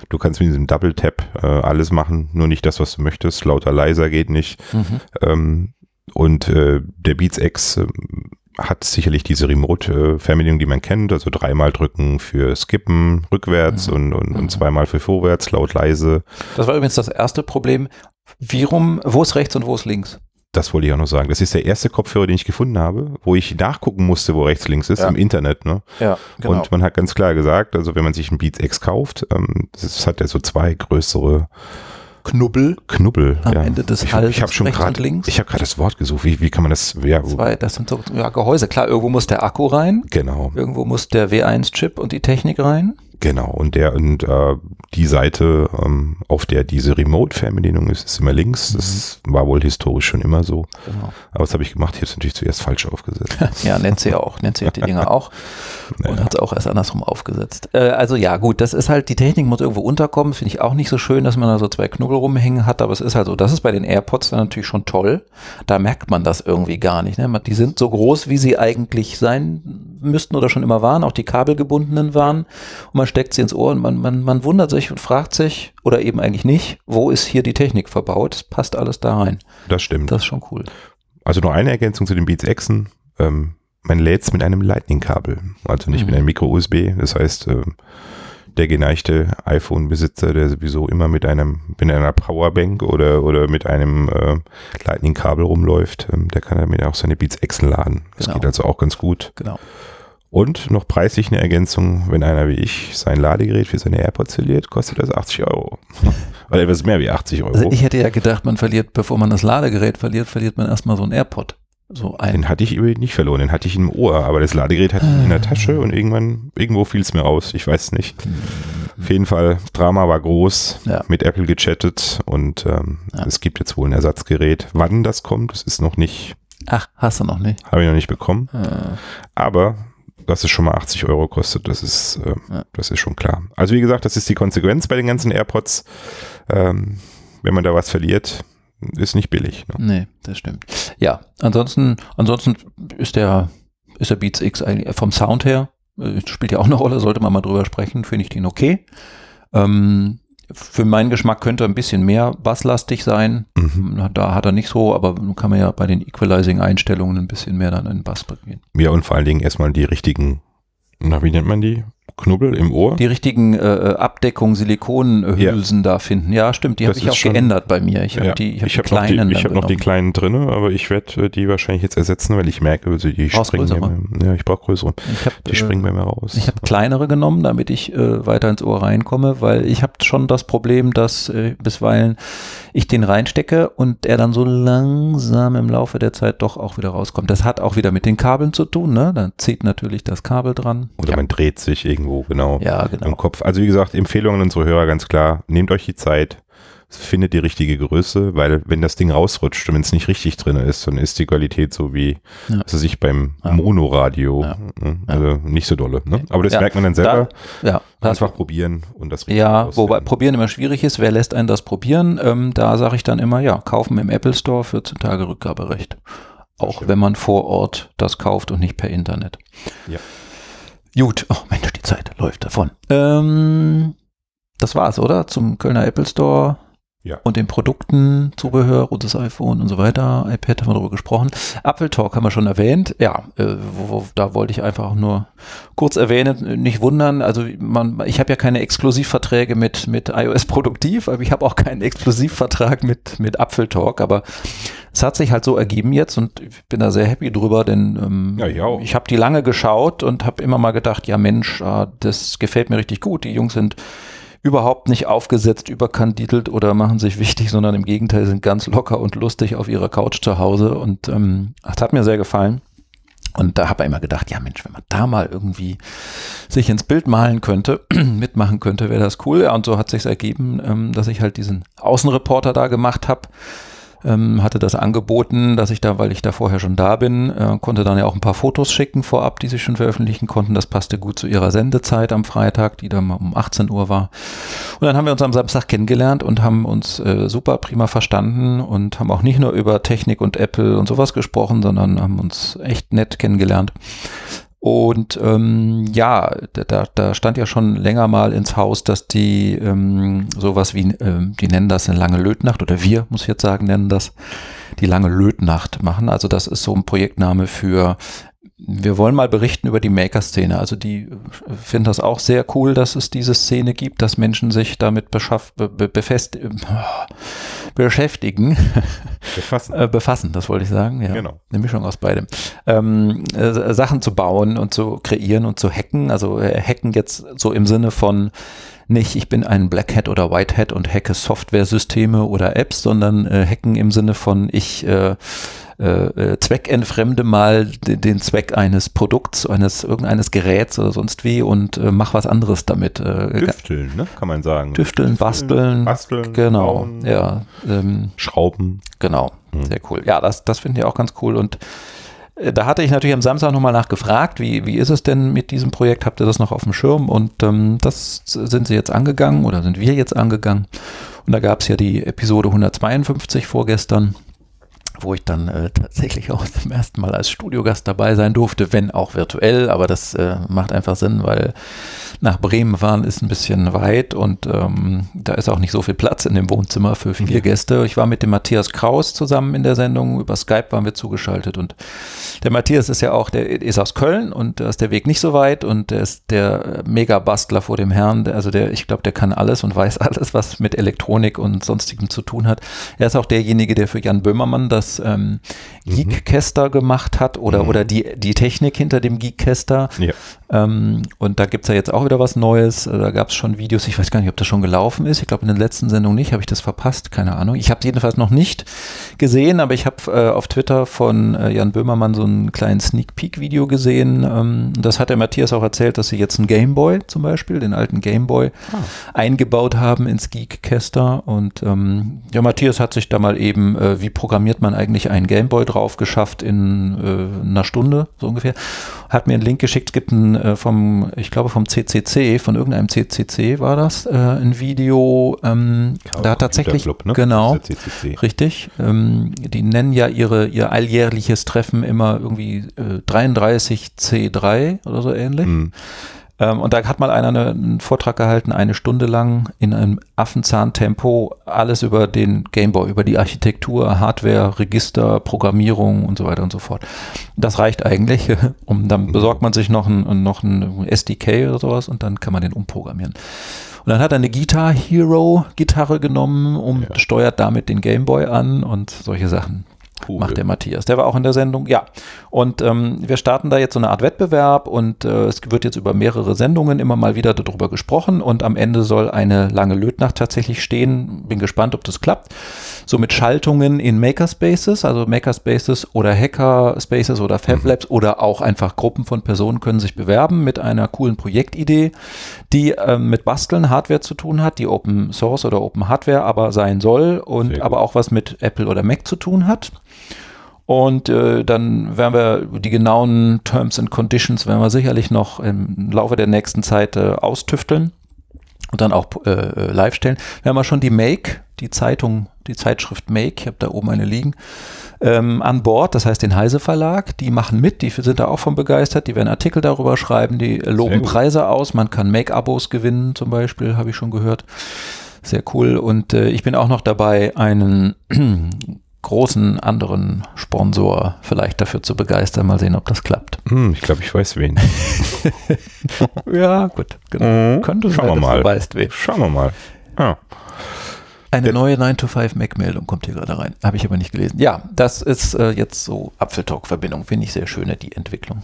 Du kannst mit diesem Double-Tap äh, alles machen, nur nicht das, was du möchtest. Lauter, leiser geht nicht. Mhm. Ähm, und äh, der Beats X ähm, hat sicherlich diese Remote-Fernbedienung, die man kennt, also dreimal drücken für Skippen rückwärts Mhm. und, und, Mhm. und zweimal für vorwärts, laut, leise. Das war übrigens das erste Problem. Wie rum, wo ist rechts und wo ist links? Das wollte ich auch noch sagen. Das ist der erste Kopfhörer, den ich gefunden habe, wo ich nachgucken musste, wo rechts, links ist, Ja. im Internet. Ne? Ja, Und man hat ganz klar gesagt, also wenn man sich einen Beats X kauft, ähm, das hat ja so zwei größere Knubbel Knubbel. am ja. Ende des ich, Halses ich habe schon rechts und gerade, links. ich habe gerade das Wort gesucht. Wie, wie kann man das? Ja, Zwei, das sind so ja, Gehäuse. Klar, irgendwo muss der Akku rein, genau, irgendwo muss der W1-Chip und die Technik rein. Genau. Und der und äh, die Seite, ähm, auf der diese Remote-Fernbedienung ist, ist immer links. Das war wohl historisch schon immer so. Genau. Aber was habe ich gemacht? Ich habe es natürlich zuerst falsch aufgesetzt. Ja, Nancy auch. Nancy hat die Dinger auch und Naja. hat es auch erst andersrum aufgesetzt. Äh, also ja, gut, das ist halt, die Technik muss irgendwo unterkommen. Finde ich auch nicht so schön, dass man da so zwei Knubbel rumhängen hat, aber es ist halt so. Das ist bei den AirPods dann natürlich schon toll. Da merkt man das irgendwie gar nicht. Ne? Die sind so groß, wie sie eigentlich sein müssten oder schon immer waren, auch die kabelgebundenen waren. Und man steckt sie ins Ohr und man, man, man wundert sich und fragt sich, oder eben eigentlich nicht, wo ist hier die Technik verbaut? Es passt alles da rein. Das stimmt. Das ist schon cool. Also nur eine Ergänzung zu den Beats Xen. Ähm, man lädt es mit einem Lightning-Kabel, also nicht Mhm. mit einem Micro-USB. Das heißt, ähm, der geneigte iPhone-Besitzer, der sowieso immer mit einem, mit einer Powerbank oder, oder mit einem äh, Lightning-Kabel rumläuft, ähm, der kann damit auch seine Beats Excel laden. Das Genau. geht also auch ganz gut. Genau. Und noch preislich eine Ergänzung, wenn einer wie ich sein Ladegerät für seine AirPods verliert, kostet das 80 Euro. Oder etwas mehr wie 80 Euro. Also ich hätte ja gedacht, man verliert, bevor man das Ladegerät verliert, verliert man erstmal so ein AirPod. So ein. den hatte ich übrigens nicht verloren, den hatte ich im Ohr, aber das Ladegerät hatte ich in der Tasche und irgendwann, irgendwo fiel es mir raus, ich weiß nicht. Auf jeden Fall, Drama war groß, Ja. mit Apple gechattet und ähm, Ja. es gibt jetzt wohl ein Ersatzgerät. Wann das kommt, das ist noch nicht, Ach, hast du noch nicht. habe ich noch nicht bekommen, Äh, aber dass es schon mal 80 Euro kostet, das ist, äh, Ja. das ist schon klar. Also wie gesagt, das ist die Konsequenz bei den ganzen AirPods. Ähm, wenn man da was verliert, ist nicht billig. Ne? nee, das stimmt. Ja, ansonsten, ansonsten ist der, ist der Beats X eigentlich vom Sound her, äh, spielt ja auch eine Rolle, sollte man mal drüber sprechen, finde ich den okay. Ähm, für meinen Geschmack könnte er ein bisschen mehr basslastig sein. Mhm. Da hat er nicht so, aber nun kann man ja bei den Equalizing-Einstellungen ein bisschen mehr dann in den Bass bringen. Ja, und vor allen Dingen erstmal die richtigen, na, wie nennt man die? Knubbel im Ohr? Die richtigen äh, Abdeckung Silikonhülsen da finden. Ja, stimmt, die habe ich auch schon- geändert bei mir. Ich habe Ja, die, ich hab ich die habe noch, die, kleinen. ich dann hab noch die kleinen drinne, aber ich werde äh, die wahrscheinlich jetzt ersetzen, weil ich merke, also die Brauchst springen immer, ja, ich brauche größere. Ich habe Die springen bei mir raus. Ich habe kleinere genommen, damit ich äh, weiter ins Ohr reinkomme, weil ich habe schon das Problem, dass äh, bisweilen ich den reinstecke und er dann so langsam im Laufe der Zeit doch auch wieder rauskommt. Das hat auch wieder mit den Kabeln zu tun, ne? Dann zieht natürlich das Kabel dran. Oder ja. man dreht sich irgendwo genau, ja, im genau. Kopf. Also wie gesagt, Empfehlungen an unsere Hörer ganz klar. Nehmt euch die Zeit, findet die richtige Größe, weil wenn das Ding rausrutscht und wenn es nicht richtig drin ist, dann ist die Qualität so wie, Ja. was ich, beim Ja. Monoradio. Ja. Ne? Also nicht so dolle. Ne? Aber das Ja. merkt man dann selber. Ja, das Einfach probieren und das richtig Ja, rausfinden. wobei probieren immer schwierig ist. Wer lässt einen das probieren? Ähm, da sage ich dann immer, ja, kaufen im Apple Store 14 Tage Rückgaberecht. Auch wenn man vor Ort das kauft und nicht per Internet. Ja. Gut, oh Mensch, die Zeit läuft davon. Ähm, das war's, oder? Zum Kölner Apple Store Ja. und den Produkten, Zubehör, rotes iPhone und so weiter. iPad haben wir darüber gesprochen. Apple Talk haben wir schon erwähnt. Ja, äh, wo, wo, da wollte ich einfach auch nur kurz erwähnen, nicht wundern. Also man, ich habe ja keine Exklusivverträge mit, mit iOS Produktiv, aber ich habe auch keinen Exklusivvertrag mit, mit Apfel Talk. Aber es hat sich halt so ergeben jetzt und ich bin da sehr happy drüber, denn ähm, Ja, ich auch. ich habe die lange geschaut und habe immer mal gedacht, ja Mensch, ah, das gefällt mir richtig gut. Die Jungs sind überhaupt nicht aufgesetzt, überkandidelt oder machen sich wichtig, sondern im Gegenteil sind ganz locker und lustig auf ihrer Couch zu Hause und ähm, das hat mir sehr gefallen. Und da habe ich immer gedacht, ja Mensch, wenn man da mal irgendwie sich ins Bild malen könnte, mitmachen könnte, wäre das cool. Ja, und so hat sich ergeben, ähm, dass ich halt diesen Außenreporter da gemacht habe. Ähm, hatte das angeboten, dass ich da, weil ich da vorher schon da bin, äh, konnte dann ja auch ein paar Fotos schicken vorab, die sie schon veröffentlichen konnten. Das passte gut zu ihrer Sendezeit am Freitag, die dann mal um 18 Uhr war. Und dann haben wir uns am Samstag kennengelernt und haben uns äh, super prima verstanden und haben auch nicht nur über Technik und Apple und sowas gesprochen, sondern haben uns echt nett kennengelernt. Und ähm, ja, da, da stand ja schon länger mal ins Haus, dass die ähm, sowas wie, ähm, die nennen das eine lange Lötnacht oder wir, muss ich jetzt sagen, nennen das die lange Lötnacht machen. Also das ist so ein Projektname für wir wollen mal berichten über die Maker-Szene. Also die äh, finden das auch sehr cool, dass es diese Szene gibt, dass Menschen sich damit beschaff, be, be, befest, äh, beschäftigen, Befassen. äh, befassen, das wollte ich sagen. Ja. Genau. Eine Mischung aus beidem. Ähm, äh, Sachen zu bauen und zu kreieren und zu hacken. Also hacken jetzt so im Sinne von nicht, ich bin ein Black Hat oder White Hat und hacke Software-Systeme oder Apps, sondern äh, hacken im Sinne von ich äh, äh, zweckentfremde mal den, den Zweck eines Produkts, eines irgendeines Geräts oder sonst wie und äh, mach was anderes damit. Äh, Düfteln, ne? kann man sagen. Düfteln, basteln, Basteln, genau, bauen, ja, ähm, Schrauben. Genau, Mhm. sehr cool. Ja, das, das finde ich auch ganz cool. Und äh, da hatte ich natürlich am Samstag nochmal nachgefragt, wie, wie ist es denn mit diesem Projekt? Habt ihr das noch auf dem Schirm? Und ähm, das sind sie jetzt angegangen oder sind wir jetzt angegangen. Und da gab es ja die Episode 152 vorgestern, wo ich dann äh, tatsächlich auch zum ersten Mal als Studiogast dabei sein durfte, wenn auch virtuell. Aber das äh, macht einfach Sinn, weil nach Bremen fahren ist ein bisschen weit und ähm, da ist auch nicht so viel Platz in dem Wohnzimmer für vier Gäste. Ich war mit dem Matthias Kraus zusammen in der Sendung, über Skype waren wir zugeschaltet und der Matthias ist ja auch, der ist aus Köln und da ist der Weg nicht so weit und der ist der Mega-Bastler vor dem Herrn, also der, ich glaube, der kann alles und weiß alles, was mit Elektronik und sonstigem zu tun hat. Er ist auch derjenige, der für Jan Böhmermann das ähm, mhm. Geekcaster gemacht hat oder, mhm. oder die, die Technik hinter dem Geekcaster. Ja. Ähm, und da gibt es ja jetzt auch wieder was Neues. Da gab es schon Videos, ich weiß gar nicht, ob das schon gelaufen ist. Ich glaube, in der letzten Sendung nicht, habe ich das verpasst, keine Ahnung. Ich habe es jedenfalls noch nicht gesehen, aber ich habe äh, auf Twitter von äh, Jan Böhmermann so einen kleinen Sneak Peek-Video gesehen. Ähm, das hat der Matthias auch erzählt, dass sie jetzt einen Gameboy zum Beispiel, den alten Gameboy, ah. eingebaut haben ins Geekcaster. Und ähm, ja, Matthias hat sich da mal eben, äh, wie programmiert man eigentlich einen Gameboy drauf geschafft in äh, einer Stunde, so ungefähr. Hat mir einen Link geschickt, es gibt ein äh, vom, ich glaube vom CCC, von irgendeinem CCC war das, äh, ein Video, ähm, da hat tatsächlich, Club, ne? genau, richtig, ähm, die nennen ja ihre, ihr alljährliches Treffen immer irgendwie äh, 33C3 oder so ähnlich. Mhm. Ähm, und da hat mal einer eine, einen Vortrag gehalten, eine Stunde lang in einem Affenzahntempo, alles über den Gameboy, über die Architektur, Hardware, Register, Programmierung und so weiter und so fort. Das reicht eigentlich. Um, dann besorgt man sich noch ein, noch ein SDK oder sowas und dann kann man den umprogrammieren. Und dann hat er eine Guitar Hero Gitarre genommen und ja. steuert damit den Gameboy an und solche Sachen. Cool. macht der Matthias. Der war auch in der Sendung, ja. Und ähm, wir starten da jetzt so eine Art Wettbewerb und äh, es wird jetzt über mehrere Sendungen immer mal wieder darüber gesprochen und am Ende soll eine lange Lötnacht tatsächlich stehen. Bin gespannt, ob das klappt. So mit Schaltungen in Makerspaces, also Makerspaces oder Hackerspaces oder FabLabs mhm. oder auch einfach Gruppen von Personen können sich bewerben mit einer coolen Projektidee, die äh, mit Basteln Hardware zu tun hat, die Open Source oder Open Hardware aber sein soll und aber auch was mit Apple oder Mac zu tun hat. Und äh, dann werden wir die genauen Terms and Conditions werden wir sicherlich noch im Laufe der nächsten Zeit äh, austüfteln und dann auch äh, äh live stellen. Wir haben ja schon die Make, die Zeitung, die Zeitschrift Make, ich habe da oben eine liegen, ähm, an Bord, das heißt den Heise Verlag, die machen mit, die sind da auch von begeistert, die werden Artikel darüber schreiben, die loben Preise aus, man kann Make-Abos gewinnen zum Beispiel, habe ich schon gehört. Sehr cool. Und äh, ich bin auch noch dabei, einen großen anderen Sponsor vielleicht dafür zu begeistern. Mal sehen, ob das klappt. Hm, ich glaube, ich weiß wen. ja, gut. Genau. Mhm. Könnte Schauen sein, wir mal. Weißt wen. Schauen wir mal. Ja. Eine neue 9-to-5-Mac-Meldung kommt hier gerade rein. Habe ich aber nicht gelesen. Ja, das ist äh, jetzt so Apfeltalk-Verbindung. Finde ich sehr schön, die Entwicklung.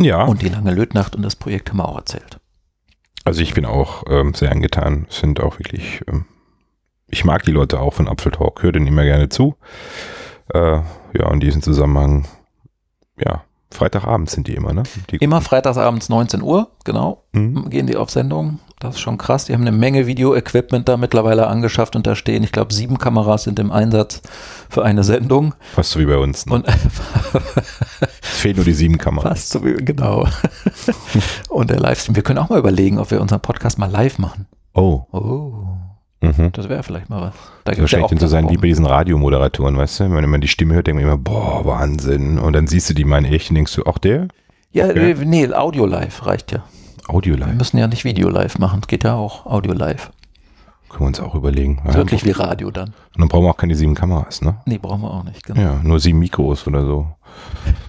Ja. Und die lange Lötnacht und das Projekt haben wir auch erzählt. Also ich bin auch ähm, sehr angetan. Sind auch wirklich ähm, ich mag die Leute auch von Apfeltalk, höre denen immer gerne zu. Äh, ja, in diesem Zusammenhang, ja, Freitagabends sind die immer, ne? Die immer freitagsabends 19 Uhr, genau, mhm. gehen die auf Sendung. Das ist schon krass. Die haben eine Menge Video-Equipment da mittlerweile angeschafft und da stehen, ich glaube, sieben Kameras sind im Einsatz für eine Sendung. Fast so wie bei uns. Ne? Und es fehlen nur die sieben Kameras. Fast so wie, genau. und der Livestream. Wir können auch mal überlegen, ob wir unseren Podcast mal live machen. Oh. Oh. Mhm. Das wäre vielleicht mal was. Da so schlecht ja zu sein wie bei diesen Radiomoderatoren, weißt du? Wenn man die Stimme hört, denkt man immer, boah, Wahnsinn. Und dann siehst du die mal in echt und denkst du, auch der? Ja, okay. nee, Audio live reicht ja. Audio live. Wir müssen ja nicht Video live machen. Es geht ja auch Audio live. Können wir uns auch überlegen. Wirklich wie Radio dann. Und dann brauchen wir auch keine sieben Kameras, ne? Nee, brauchen wir auch nicht, genau. Ja, nur sieben Mikros oder so.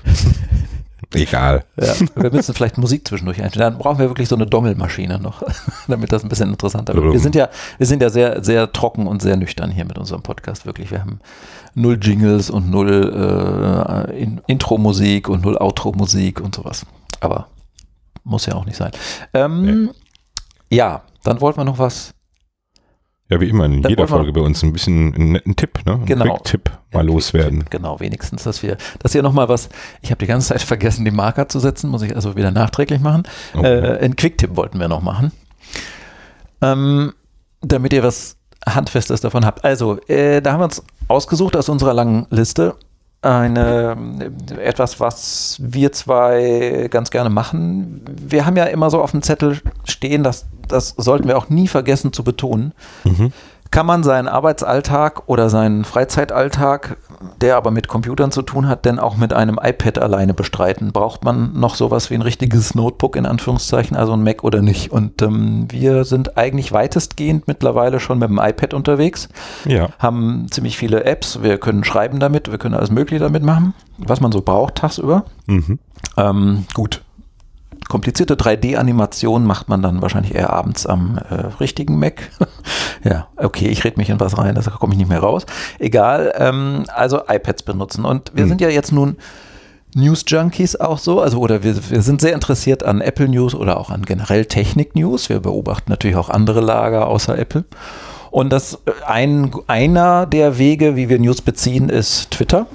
Egal. Ja, wir müssen vielleicht Musik zwischendurch einstellen. Dann brauchen wir wirklich so eine Dongelmaschine noch, damit das ein bisschen interessanter wird. Wir sind ja, wir sind ja sehr, sehr trocken und sehr nüchtern hier mit unserem Podcast. Wirklich, wir haben null Jingles und null äh, in, Intro-Musik und null Outro-Musik und sowas. Aber muss ja auch nicht sein. Ähm, nee. Ja, dann wollten wir noch was ja, wie immer in das jeder Folge bei uns ein bisschen einen netten Tipp, ne? Ein genau. Tipp mal loswerden. Genau, wenigstens, dass wir, dass ihr nochmal was, ich habe die ganze Zeit vergessen, den Marker zu setzen, muss ich also wieder nachträglich machen. Okay. Äh, einen Quick-Tipp wollten wir noch machen. Ähm, damit ihr was Handfestes davon habt. Also, äh, da haben wir uns ausgesucht aus unserer langen Liste eine etwas, was wir zwei ganz gerne machen. Wir haben ja immer so auf dem Zettel stehen, dass das sollten wir auch nie vergessen zu betonen. Mhm. Kann man seinen Arbeitsalltag oder seinen Freizeitalltag, der aber mit Computern zu tun hat, denn auch mit einem iPad alleine bestreiten? Braucht man noch sowas wie ein richtiges Notebook in Anführungszeichen, also ein Mac oder nicht? Und ähm, wir sind eigentlich weitestgehend mittlerweile schon mit dem iPad unterwegs, Ja. haben ziemlich viele Apps, wir können schreiben damit, wir können alles Mögliche damit machen, was man so braucht tagsüber. Mhm. Ähm, gut. Komplizierte 3D-Animationen macht man dann wahrscheinlich eher abends am äh, richtigen Mac. ja, okay, ich rede mich in was rein, da komme ich nicht mehr raus. Egal, ähm, also iPads benutzen. Und wir Hm. sind ja jetzt nun News-Junkies auch so, also oder wir, wir sind sehr interessiert an Apple News oder auch an generell Technik-News. Wir beobachten natürlich auch andere Lager außer Apple. Und das äh, ein, einer der Wege, wie wir News beziehen, ist Twitter.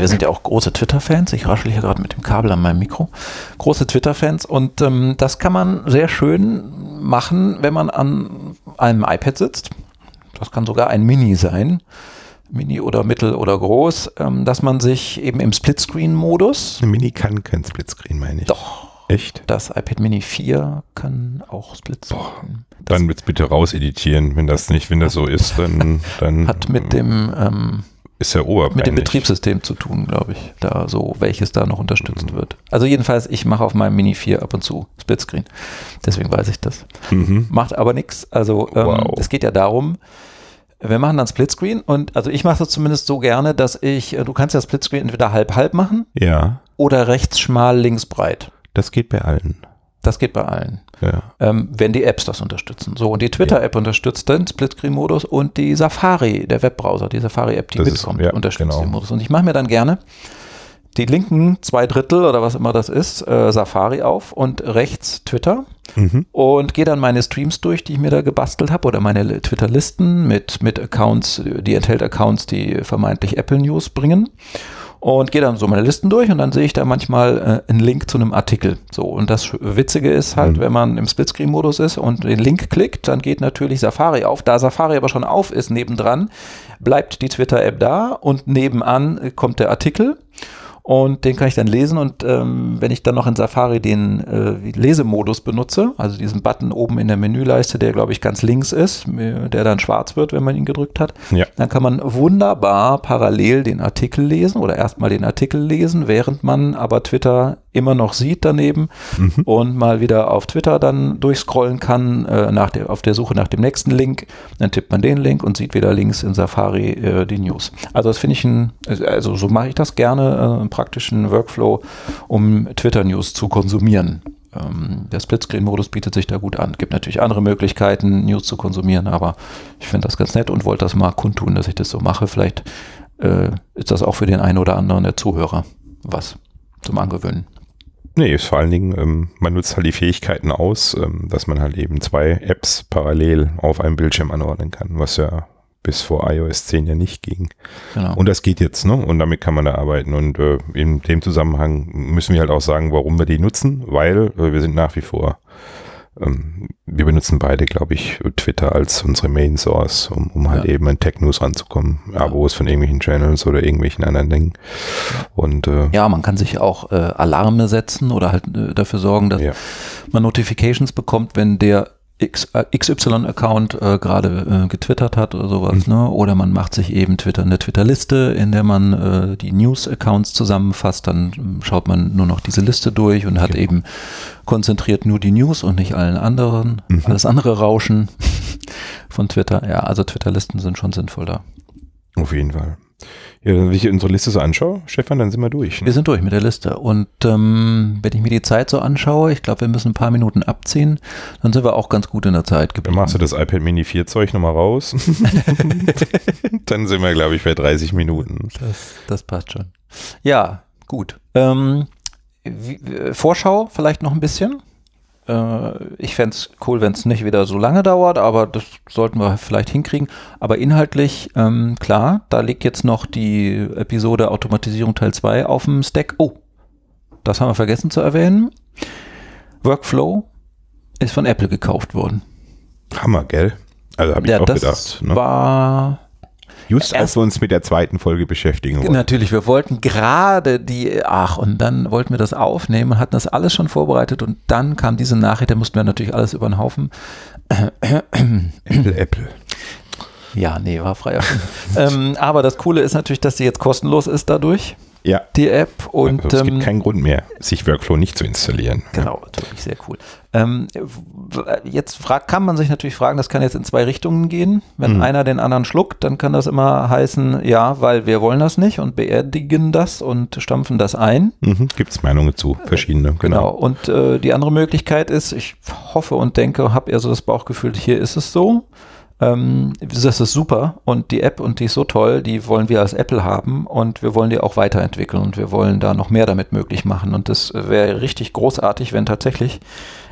Wir sind ja auch große Twitter-Fans. Ich raschel hier gerade mit dem Kabel an meinem Mikro. Große Twitter-Fans. Und ähm, das kann man sehr schön machen, wenn man an einem iPad sitzt. Das kann sogar ein Mini sein. Mini oder mittel oder groß, ähm, dass man sich eben im Splitscreen-Modus, Ein Mini kann kein Splitscreen, meine ich. doch, Echt? das iPad Mini 4 kann auch Splitscreen. Dann wird's bitte rauseditieren. Wenn das nicht, wenn das so ist, dann, dann hat mit dem ähm, ist der Oberbein mit dem. Betriebssystem zu tun, glaube ich. Da so, welches da noch unterstützt wird. Also jedenfalls, ich mache auf meinem Mini 4 ab und zu Splitscreen. Deswegen weiß ich das. Mhm. Macht aber nichts. Also ähm, Wow. es geht ja darum, wir machen dann Splitscreen und also ich mache das zumindest so gerne, dass ich, äh, du kannst ja Splitscreen entweder halb-halb machen Ja, oder rechts schmal, links breit. das geht bei allen. Das geht bei allen. Ja. Ähm, wenn die Apps das unterstützen. So, und die Twitter-App unterstützt den Splitscreen-Modus und die Safari, der Webbrowser, die Safari-App, die Das ist- mitkommt, ja, unterstützt genau. den Modus. Und ich mache mir dann gerne die linken zwei Drittel oder was immer das ist, äh, Safari auf und rechts Twitter Mhm. und gehe dann meine Streams durch, die ich mir da gebastelt habe oder meine Li- Twitter-Listen mit, mit Accounts, die enthält Accounts, die vermeintlich Apple News bringen und gehe dann so meine Listen durch und dann sehe ich da manchmal äh, einen Link zu einem Artikel. So und das Witzige ist halt, Mhm. wenn man im Splitscreen-Modus ist und den Link klickt, dann geht natürlich Safari auf. Da Safari aber schon auf ist nebendran, bleibt die Twitter-App da und nebenan kommt der Artikel. Und den kann ich dann lesen und ähm, wenn ich dann noch in Safari den äh, Lesemodus benutze, also diesen Button oben in der Menüleiste, der glaube ich ganz links ist, äh, der dann schwarz wird, wenn man ihn gedrückt hat, Ja. dann kann man wunderbar parallel den Artikel lesen oder erstmal den Artikel lesen, während man aber Twitter immer noch sieht daneben Mhm. und mal wieder auf Twitter dann durchscrollen kann, äh, nach der, auf der Suche nach dem nächsten Link. Dann tippt man den Link und sieht wieder links in Safari äh, die News. Also das finde ich ein, also so mache ich das gerne, äh, praktischen Workflow, um Twitter-News zu konsumieren. Ähm, der Splitscreen-Modus bietet sich da gut an. Gibt natürlich andere Möglichkeiten, News zu konsumieren, aber ich finde das ganz nett und wollte das mal kundtun, dass ich das so mache. Vielleicht äh, ist das auch für den einen oder anderen der Zuhörer was zum Angewöhnen. Nee, vor allen Dingen, ähm, man nutzt halt die Fähigkeiten aus, ähm, dass man halt eben zwei Apps parallel auf einem Bildschirm anordnen kann, was ja bis vor iOS 10 ja nicht ging. Genau. Und das geht jetzt, ne? Und damit kann man da arbeiten. Und äh, in dem Zusammenhang müssen wir halt auch sagen, warum wir die nutzen, weil äh, wir sind nach wie vor, ähm, wir benutzen beide, glaube ich, Twitter als unsere Main Source, um, um halt Ja. eben an Tech-News ranzukommen. Abos von irgendwelchen Channels oder irgendwelchen anderen Dingen. Und äh, Ja, man kann sich auch äh, Alarme setzen oder halt äh, dafür sorgen, dass Ja. man Notifications bekommt, wenn der XY-Account äh, gerade äh, getwittert hat oder sowas, Mhm. ne? Oder man macht sich eben Twitter eine Twitter-Liste, in der man äh, die News-Accounts zusammenfasst, dann ähm, schaut man nur noch diese Liste durch und hat Genau. eben konzentriert nur die News und nicht allen anderen, Mhm. alles andere Rauschen von Twitter. Ja, also Twitter-Listen sind schon sinnvoll da. auf jeden Fall. Ja, wenn ich unsere Liste so anschaue, Stefan, dann sind wir durch. Wir Ne? sind durch mit der Liste. Und ähm, wenn ich mir die Zeit so anschaue, ich glaube, wir müssen ein paar Minuten abziehen, dann sind wir auch ganz gut in der Zeit Dann geblieben. machst du das iPad Mini 4 Zeug nochmal raus. dann sind wir, glaube ich, bei 30 Minuten. Das, das passt schon. Ja, gut. Ähm, wie, äh, Vorschau vielleicht noch ein bisschen. Äh, ich fände es cool, wenn es nicht wieder so lange dauert, aber das sollten wir vielleicht hinkriegen. Aber inhaltlich, ähm, klar, da liegt jetzt noch die Episode Automatisierung Teil 2 auf dem Stack. Oh, das haben wir vergessen zu erwähnen. Workflow ist von Apple gekauft worden. Hammer, gell? Also habe ich Ja, auch das gedacht. Ne? war Just als wir uns mit der zweiten Folge beschäftigen wollten. Natürlich, wir wollten gerade die, ach, und dann wollten wir das aufnehmen und hatten das alles schon vorbereitet und dann kam diese Nachricht, da mussten wir natürlich alles über den Haufen. Apple, Apple. Ja, nee, war frei erfunden. ähm, aber das Coole ist natürlich, dass sie jetzt kostenlos ist dadurch. Ja. Die App und also es gibt ähm, keinen Grund mehr, sich Workflow nicht zu installieren. Genau, wirklich sehr cool. Ähm, jetzt frag, kann man sich natürlich fragen, das kann jetzt in zwei Richtungen gehen. Wenn Mhm. einer den anderen schluckt, dann kann das immer heißen, ja, weil wir wollen das nicht und beerdigen das und stampfen das ein. Mhm. Gibt es Meinungen zu, verschiedene, Genau. genau. Und äh, die andere Möglichkeit ist, ich hoffe und denke, habe eher so das Bauchgefühl, hier ist es so. Ähm, das ist super und die App und die ist so toll, die wollen wir als Apple haben und wir wollen die auch weiterentwickeln und wir wollen da noch mehr damit möglich machen und das wäre richtig großartig, wenn tatsächlich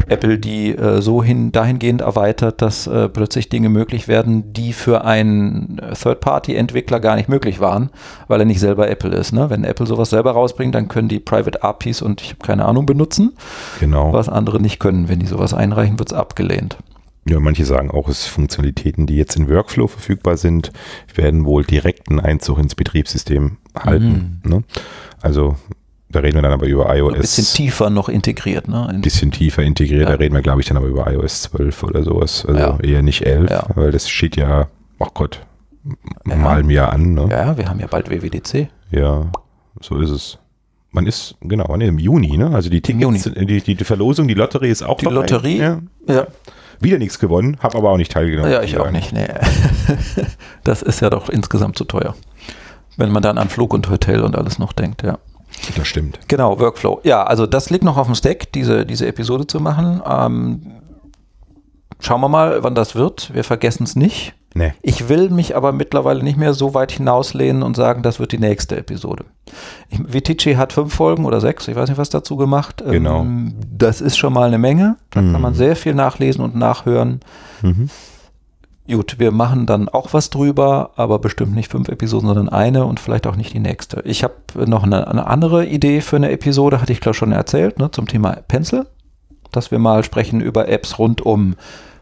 Apple die äh, so hin, dahingehend erweitert, dass äh, plötzlich Dinge möglich werden, die für einen äh, Third-Party-Entwickler gar nicht möglich waren, weil er nicht selber Apple ist. Ne? Wenn Apple sowas selber rausbringt, dann können die Private APIs und ich habe keine Ahnung benutzen, Genau. was andere nicht können. Wenn die sowas einreichen, wird es abgelehnt. Ja, manche sagen auch, es Funktionalitäten, die jetzt in Workflow verfügbar sind, werden wohl direkten Einzug ins Betriebssystem halten. Ne? Also da reden wir dann aber über Ein iOS. bisschen tiefer noch integriert. Ne? In, ein bisschen tiefer integriert. Ja. Da reden wir, glaube ich, dann aber über iOS 12 oder sowas. Also Ja. eher nicht 11, Ja. weil das steht ja, ach Gott, Ja. mal ein Jahr an. Ne? ja, wir haben ja bald WWDC. Ja, so ist es. Man ist, genau, man ist im Juni, ne? Also die Tickets, die, die, Verlosung, die Lotterie ist auch Die. Lotterie? Ja. Ja, Wieder nichts gewonnen, habe aber auch nicht teilgenommen. ja ich auch nicht. Nee. das ist ja doch insgesamt zu teuer. Wenn man dann an Flug und Hotel und alles noch denkt, ja. Das stimmt. Genau, Workflow. Ja, also das liegt noch auf dem Stack, diese, diese Episode zu machen. Ähm, schauen wir mal, wann das wird. Wir vergessen es nicht. Nee. Ich will mich aber mittlerweile nicht mehr so weit hinauslehnen und sagen, das wird die nächste Episode. Ich, Vitici hat fünf Folgen oder sechs, ich weiß nicht, was dazu gemacht. Genau. Ähm, das ist schon mal eine Menge. Da Mhm. kann man sehr viel nachlesen und nachhören. Mhm. Gut, wir machen dann auch was drüber, aber bestimmt nicht fünf Episoden, sondern eine und vielleicht auch nicht die nächste. Ich habe noch eine, eine andere Idee für eine Episode, hatte ich glaube schon erzählt, ne, zum Thema Pencil, dass wir mal sprechen über Apps rund um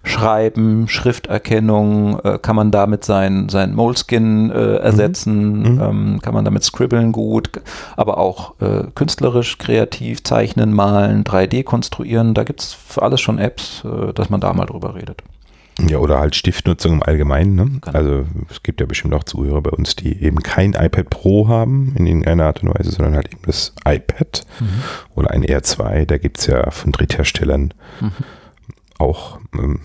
Schreiben, Schrifterkennung, äh, kann man damit sein, sein Moleskin äh, ersetzen, Mhm. ähm, kann man damit scribbeln gut, aber auch äh, künstlerisch, kreativ, zeichnen, malen, 3D konstruieren, da gibt es für alles schon Apps, äh, dass man da mal drüber redet. Ja, oder halt Stiftnutzung im Allgemeinen. Ne? Genau. Also es gibt ja bestimmt auch Zuhörer bei uns, die eben kein iPad Pro haben in irgendeiner Art und Weise, sondern halt eben das iPad oder ein R2. Da gibt es ja von Drittherstellern Mhm. auch, ähm,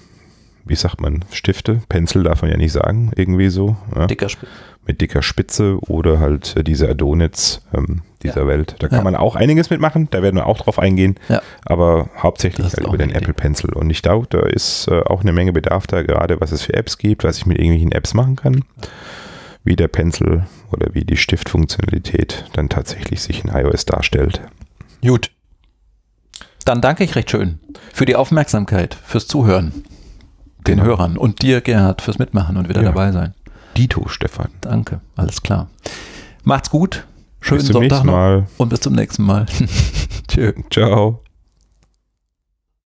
wie sagt man, Stifte, Pencil darf man ja nicht sagen, irgendwie so. Ja? Dicker Spitz. mit dicker Spitze oder halt äh, diese Adonits ähm, dieser Ja. Welt. Da kann Ja. man auch einiges mitmachen, da werden wir auch drauf eingehen, aber hauptsächlich halt über den. Apple Pencil. Und ich glaube, da ist äh, auch eine Menge Bedarf da, gerade was es für Apps gibt, was ich mit irgendwelchen Apps machen kann, wie der Pencil oder wie die Stiftfunktionalität dann tatsächlich sich in iOS darstellt. Gut. Dann danke ich recht schön für die Aufmerksamkeit, fürs Zuhören, den Genau. Hörern und dir, Gerhard, fürs Mitmachen und wieder Ja. dabei sein. Dito, Stefan. Danke, alles klar. Macht's gut, schönen Bis zum Sonntag nächsten noch Mal. und bis zum nächsten Mal. Tschö. Ciao.